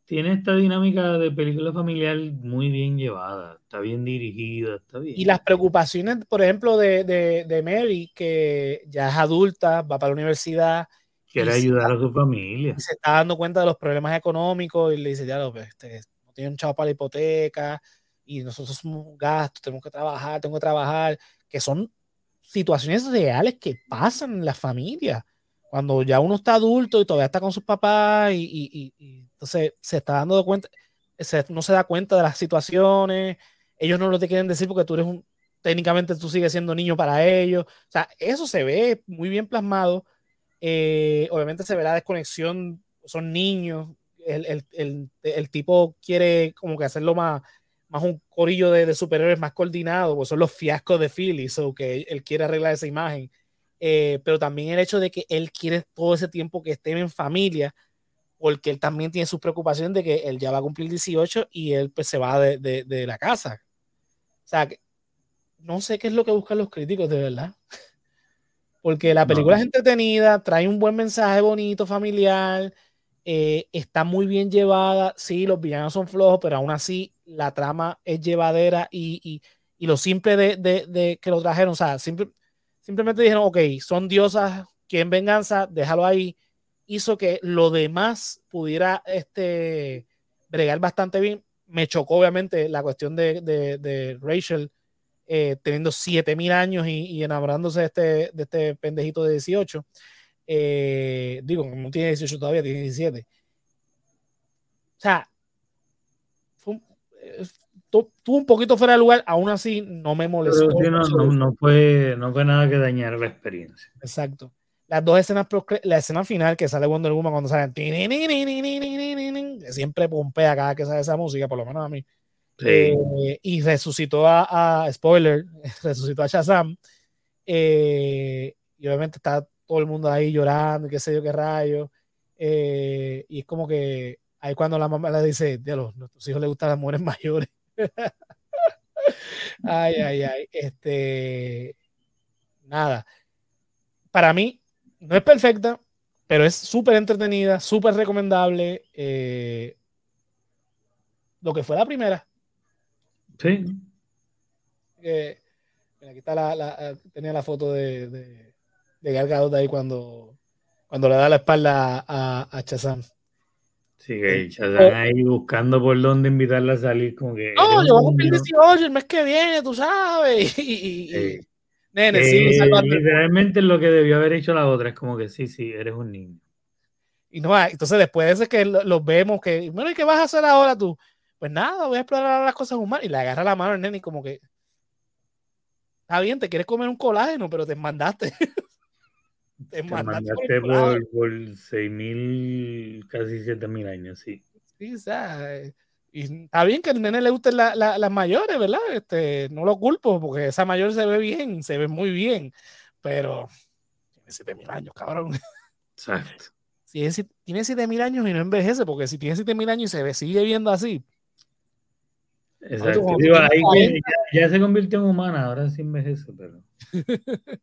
tiene esta dinámica de película familiar muy bien llevada, está bien dirigida, está bien. Y las preocupaciones, por ejemplo, de, de, Mary, que ya es adulta, va para la universidad. Quiere ayudar a su familia. Se está dando cuenta de los problemas económicos y le dice, ya, pues, este, no tiene un chavo para la hipoteca, y nosotros somos gastos, tenemos que trabajar, tengo que trabajar, que son situaciones reales que pasan en la familia. Cuando ya uno está adulto y todavía está con sus papás y, entonces se está dando cuenta, no se da cuenta de las situaciones, ellos no lo te quieren decir porque tú eres un, técnicamente tú sigues siendo niño para ellos. O sea, eso se ve muy bien plasmado. Eh, obviamente se ve la desconexión, son niños, el, el, el, el, tipo quiere como que hacerlo más más un corillo de, de superhéroes más coordinado, pues son los fiascos de Philly, o que él, quiere arreglar esa imagen. Eh, pero también el hecho de que él quiere todo ese tiempo que estén en familia, porque él también tiene sus preocupaciones de que él ya va a cumplir 18 y él pues se va de, de, de la casa. O sea, no sé qué es lo que buscan los críticos, de verdad. Porque la película es entretenida, trae un buen mensaje bonito, familiar, eh, está muy bien llevada. Sí, los villanos son flojos, pero aún así la trama es llevadera y, y, y lo simple de, de, de, que lo trajeron, o sea, simple, simplemente dijeron, ok, son diosas, quieren venganza, déjalo ahí. Hizo que lo demás pudiera este, bregar bastante bien. Me chocó, obviamente, la cuestión de, de, Rachel eh, teniendo 7000 años y, y, enamorándose este, de este pendejito de 18. Eh, digo, no tiene 18 todavía, tiene 17. O sea, fue un, eh, tuvo un poquito fuera de lugar, aún así no me molestó. No, no, no, fue, no fue nada que dañar la experiencia. Exacto. Las dos escenas, la escena final que sale Wonder Woman cuando salen, siempre pompea cada que sale esa música, por lo menos a mí. Sí. Eh, y resucitó a, a, spoiler, resucitó a Shazam. Eh, y obviamente está todo el mundo ahí llorando, qué sé yo, qué rayo. Eh, y es como que ahí cuando la mamá le dice, a nuestros hijos les gustan las mujeres mayores. ay, ay, ay. Este, nada. Para mí, no es perfecta, pero es súper entretenida, súper recomendable. Eh, lo que fue la primera. Sí. Eh, aquí está la, la, tenía la foto de, de, de Gal Gadot ahí cuando, cuando le da la espalda a, a Chazam. Sí, que Chazam ahí buscando por dónde invitarla a salir, como que. No, yo voy a cumplir 18 el mes que viene, tú sabes. Y, sí. Nene, eh, sí, literalmente lo que debió haber hecho la otra es como que sí, sí, eres un niño. Y no, entonces después de eso es que los vemos que, bueno, ¿y qué vas a hacer ahora tú? Pues nada, voy a explorar las cosas humanas. Y le agarra la mano al nene y como que, está bien, te quieres comer un colágeno, pero te mandaste. te, te mandaste, mandaste por, por 6 mil, casi 7 mil años, sí. Sí, o sea, y está bien que al nene le gusten la, la, las mayores, ¿verdad? Este, no lo culpo, porque esa mayor se ve bien, se ve muy bien, pero tiene 7 mil años, cabrón. Exacto. Si es, tiene 7 mil años y no envejece, porque si tiene 7 mil años y se ve, sigue viendo así. Exacto. Digo, ahí ya, ya, se convirtió en humana, ahora sí envejece, pero.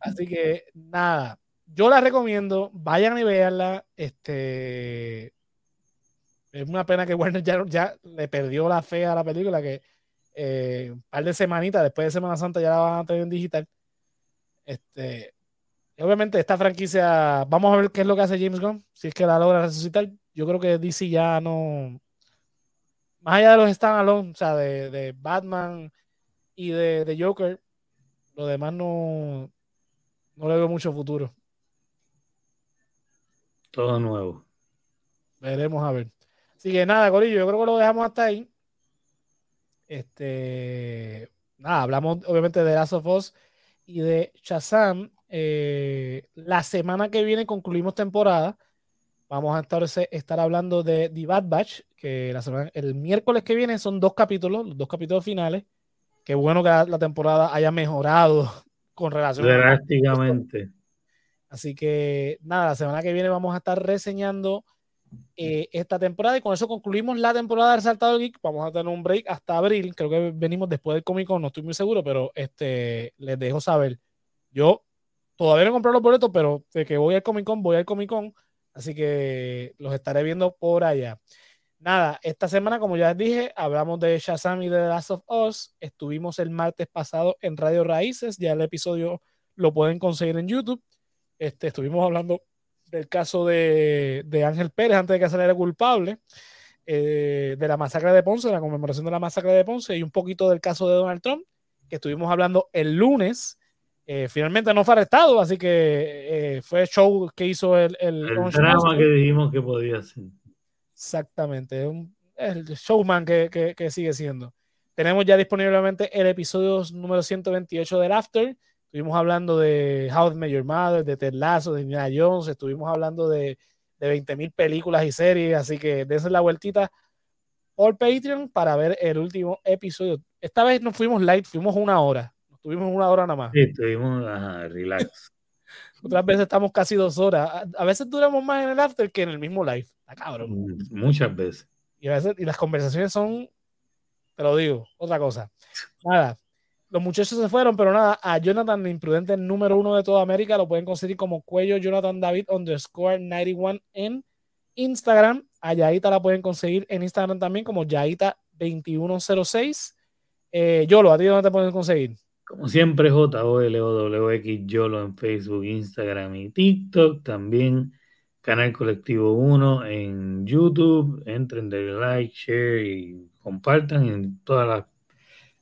Así que nada, yo la recomiendo, vayan y veanla. Este es una pena que Warner ya, ya le perdió la fe a la película, que eh, un par de semanitas después de Semana Santa ya la van a tener en digital. Este, obviamente esta franquicia, vamos a ver qué es lo que hace James Gunn, si es que la logra resucitar. Yo creo que DC ya no, más allá de los standalone, o sea, de, de Batman y de, de, Joker, lo demás no, no le veo mucho futuro. Todo nuevo. Veremos a ver. Así que nada, Corillo, yo creo que lo dejamos hasta ahí. Este, nada, hablamos obviamente de Last of Us y de Shazam. Eh, la semana que viene concluimos temporada. Vamos a estar, estar hablando de The Bad Batch, que la semana, el miércoles que viene son dos capítulos, los dos capítulos finales. Qué bueno que la temporada haya mejorado con relación drásticamente. Así que nada, la semana que viene vamos a estar reseñando eh, esta temporada y con eso concluimos la temporada de Resaltado Geek. Vamos a tener un break hasta abril. Creo que venimos después del Comic Con, no estoy muy seguro, pero este, les dejo saber. Yo todavía no he comprado los boletos, pero de que voy al Comic Con, voy al Comic Con. Así que los estaré viendo por allá. Nada, esta semana, como ya les dije, hablamos de Shazam y de The Last of Us. Estuvimos el martes pasado en Radio Raíces. Ya el episodio lo pueden conseguir en YouTube. Este, estuvimos hablando del caso de, de Ángel Pérez antes de que saliera culpable, eh, de la masacre de Ponce, de la conmemoración de la masacre de Ponce y un poquito del caso de Donald Trump, que estuvimos hablando el lunes. Eh, finalmente no fue arrestado, así que eh, fue el show que hizo el... El, el drama que dijimos que podía ser. Exactamente, un, el showman que, sigue siendo. Tenemos ya disponiblemente el episodio número 128 del After, Estuvimos hablando de How Met Your Mother, de Ted Lasso, de Indiana Jones, estuvimos hablando de, de 20.000 películas y series, así que dense la vueltita por Patreon para ver el último episodio. Esta vez nos fuimos live, fuimos una hora. Nos tuvimos una hora nada más. Sí, estuvimos, relax. Otras veces estamos casi dos horas. A, veces duramos más en el after que en el mismo live. Está cabrón. Mm, muchas veces. Y, a veces, y las conversaciones son, te lo digo, otra cosa. Nada, los muchachos se fueron, pero nada, a Jonathan, imprudente número uno de toda América, lo pueden conseguir como cuello Jonathan David underscore 91 en Instagram. A Yaita la pueden conseguir en Instagram también como Yaita2106. Eh, Yolo, ¿a ti dónde te pueden conseguir? Como siempre, J-O-L-O-W-X, Yolo en Facebook, Instagram y TikTok. También Canal Colectivo 1 en YouTube. Entren, de like, share y compartan en todas las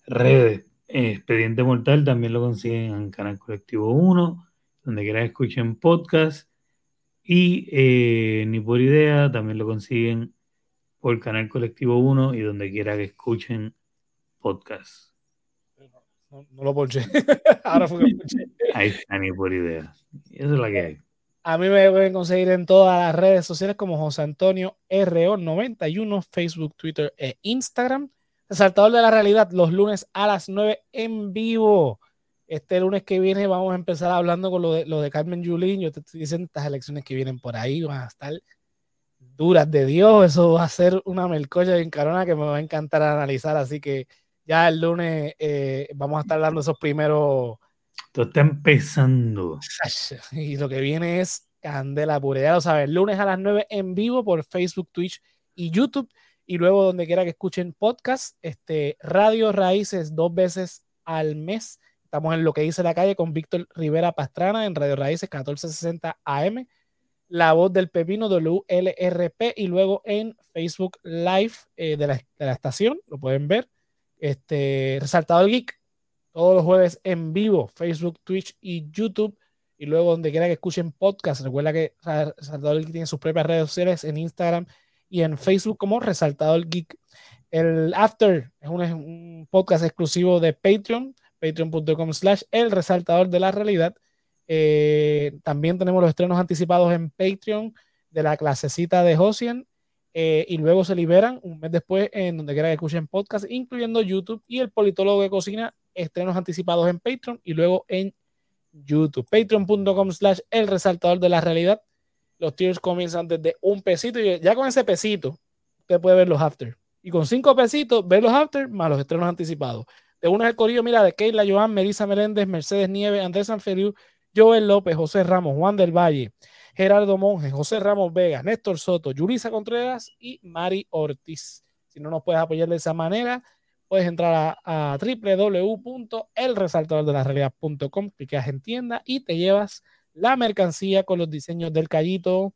redes. Expediente Mortal también lo consiguen en Canal Colectivo 1, donde quieran escuchen podcast. Y eh, Ni por Idea también lo consiguen por Canal Colectivo 1 y donde quiera que escuchen podcast. No, lo ponché. Ahora fue que ponché. Ahí está Ni por Idea. Eso es la que hay. A mí me pueden conseguir en todas las redes sociales como José Antonio RO91, Facebook, Twitter e Instagram. Resaltador de la realidad, los lunes a las 9 en vivo. Este lunes que viene vamos a empezar hablando con lo de, lo de Carmen Yulín. Yo te estoy diciendo, estas elecciones que vienen por ahí van a estar duras de Dios. Eso va a ser una melcocha en carona que me va a encantar analizar. Así que ya el lunes eh, vamos a estar dando esos primeros. Esto está empezando. Y lo que viene es candela pura. Ya lo sabes, lunes a las 9 en vivo por Facebook, Twitch y YouTube y luego donde quiera que escuchen podcast, este, Radio Raíces dos veces al mes. Estamos en lo que dice la calle con Víctor Rivera Pastrana en Radio Raíces 1460 AM, La Voz del Pepino WLRP y luego en Facebook Live eh, de, la, estación, lo pueden ver. Este, Resaltado el Geek, todos los jueves en vivo, Facebook, Twitch y YouTube. Y luego donde quiera que escuchen podcast, recuerda que Resaltado el Geek tiene sus propias redes sociales en Instagram y en Facebook como Resaltado el Geek. El After es un, podcast exclusivo de Patreon, patreon.com slash el resaltador de la realidad. Eh, también tenemos los estrenos anticipados en Patreon de la clasecita de Hosian eh, y luego se liberan un mes después en donde quiera que escuchen podcast, incluyendo YouTube y el politólogo de cocina, estrenos anticipados en Patreon y luego en YouTube. Patreon.com slash el resaltador de la realidad. Los tiers comienzan desde un pesito y ya con ese pesito usted puede ver los after. Y con cinco pesitos, ver los after más los estrenos anticipados. De uno es el corillo, mira, de Keila, Joan, Melissa Meléndez, Mercedes Nieves, Andrés Sanferiu, Joel López, José Ramos, Juan del Valle, Gerardo Monge, José Ramos Vega, Néstor Soto, Yulisa Contreras y Mari Ortiz. Si no nos puedes apoyar de esa manera, puedes entrar a, a www.elresaltadordelarealidad.com, clicas en tienda y te llevas la mercancía con los diseños del Callito,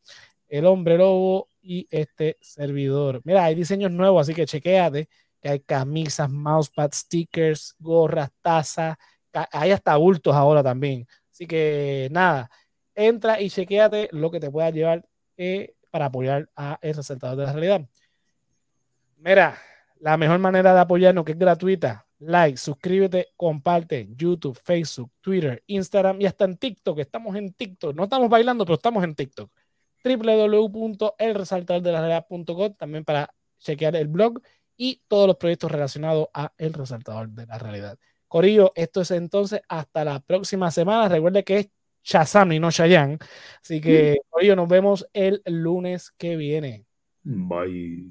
el hombre lobo y este servidor. Mira, hay diseños nuevos, así que chequéate que hay camisas, mousepad, stickers, gorras, tazas, hay hasta bultos ahora también. Así que nada, entra y chequéate lo que te pueda llevar eh, para apoyar a el resaltador de la realidad. Mira, la mejor manera de apoyarnos, que es gratuita, like, suscríbete, comparte YouTube, Facebook, Twitter, Instagram y hasta en TikTok. Estamos en TikTok. No estamos bailando, pero estamos en TikTok. www.elresaltadordelarealidad.com también para chequear el blog y todos los proyectos relacionados a El Resaltador de la Realidad. Corillo, esto es entonces hasta la próxima semana. Recuerde que es Shazam y no Shayan. Así que, mm. por ello, nos vemos el lunes que viene. Bye.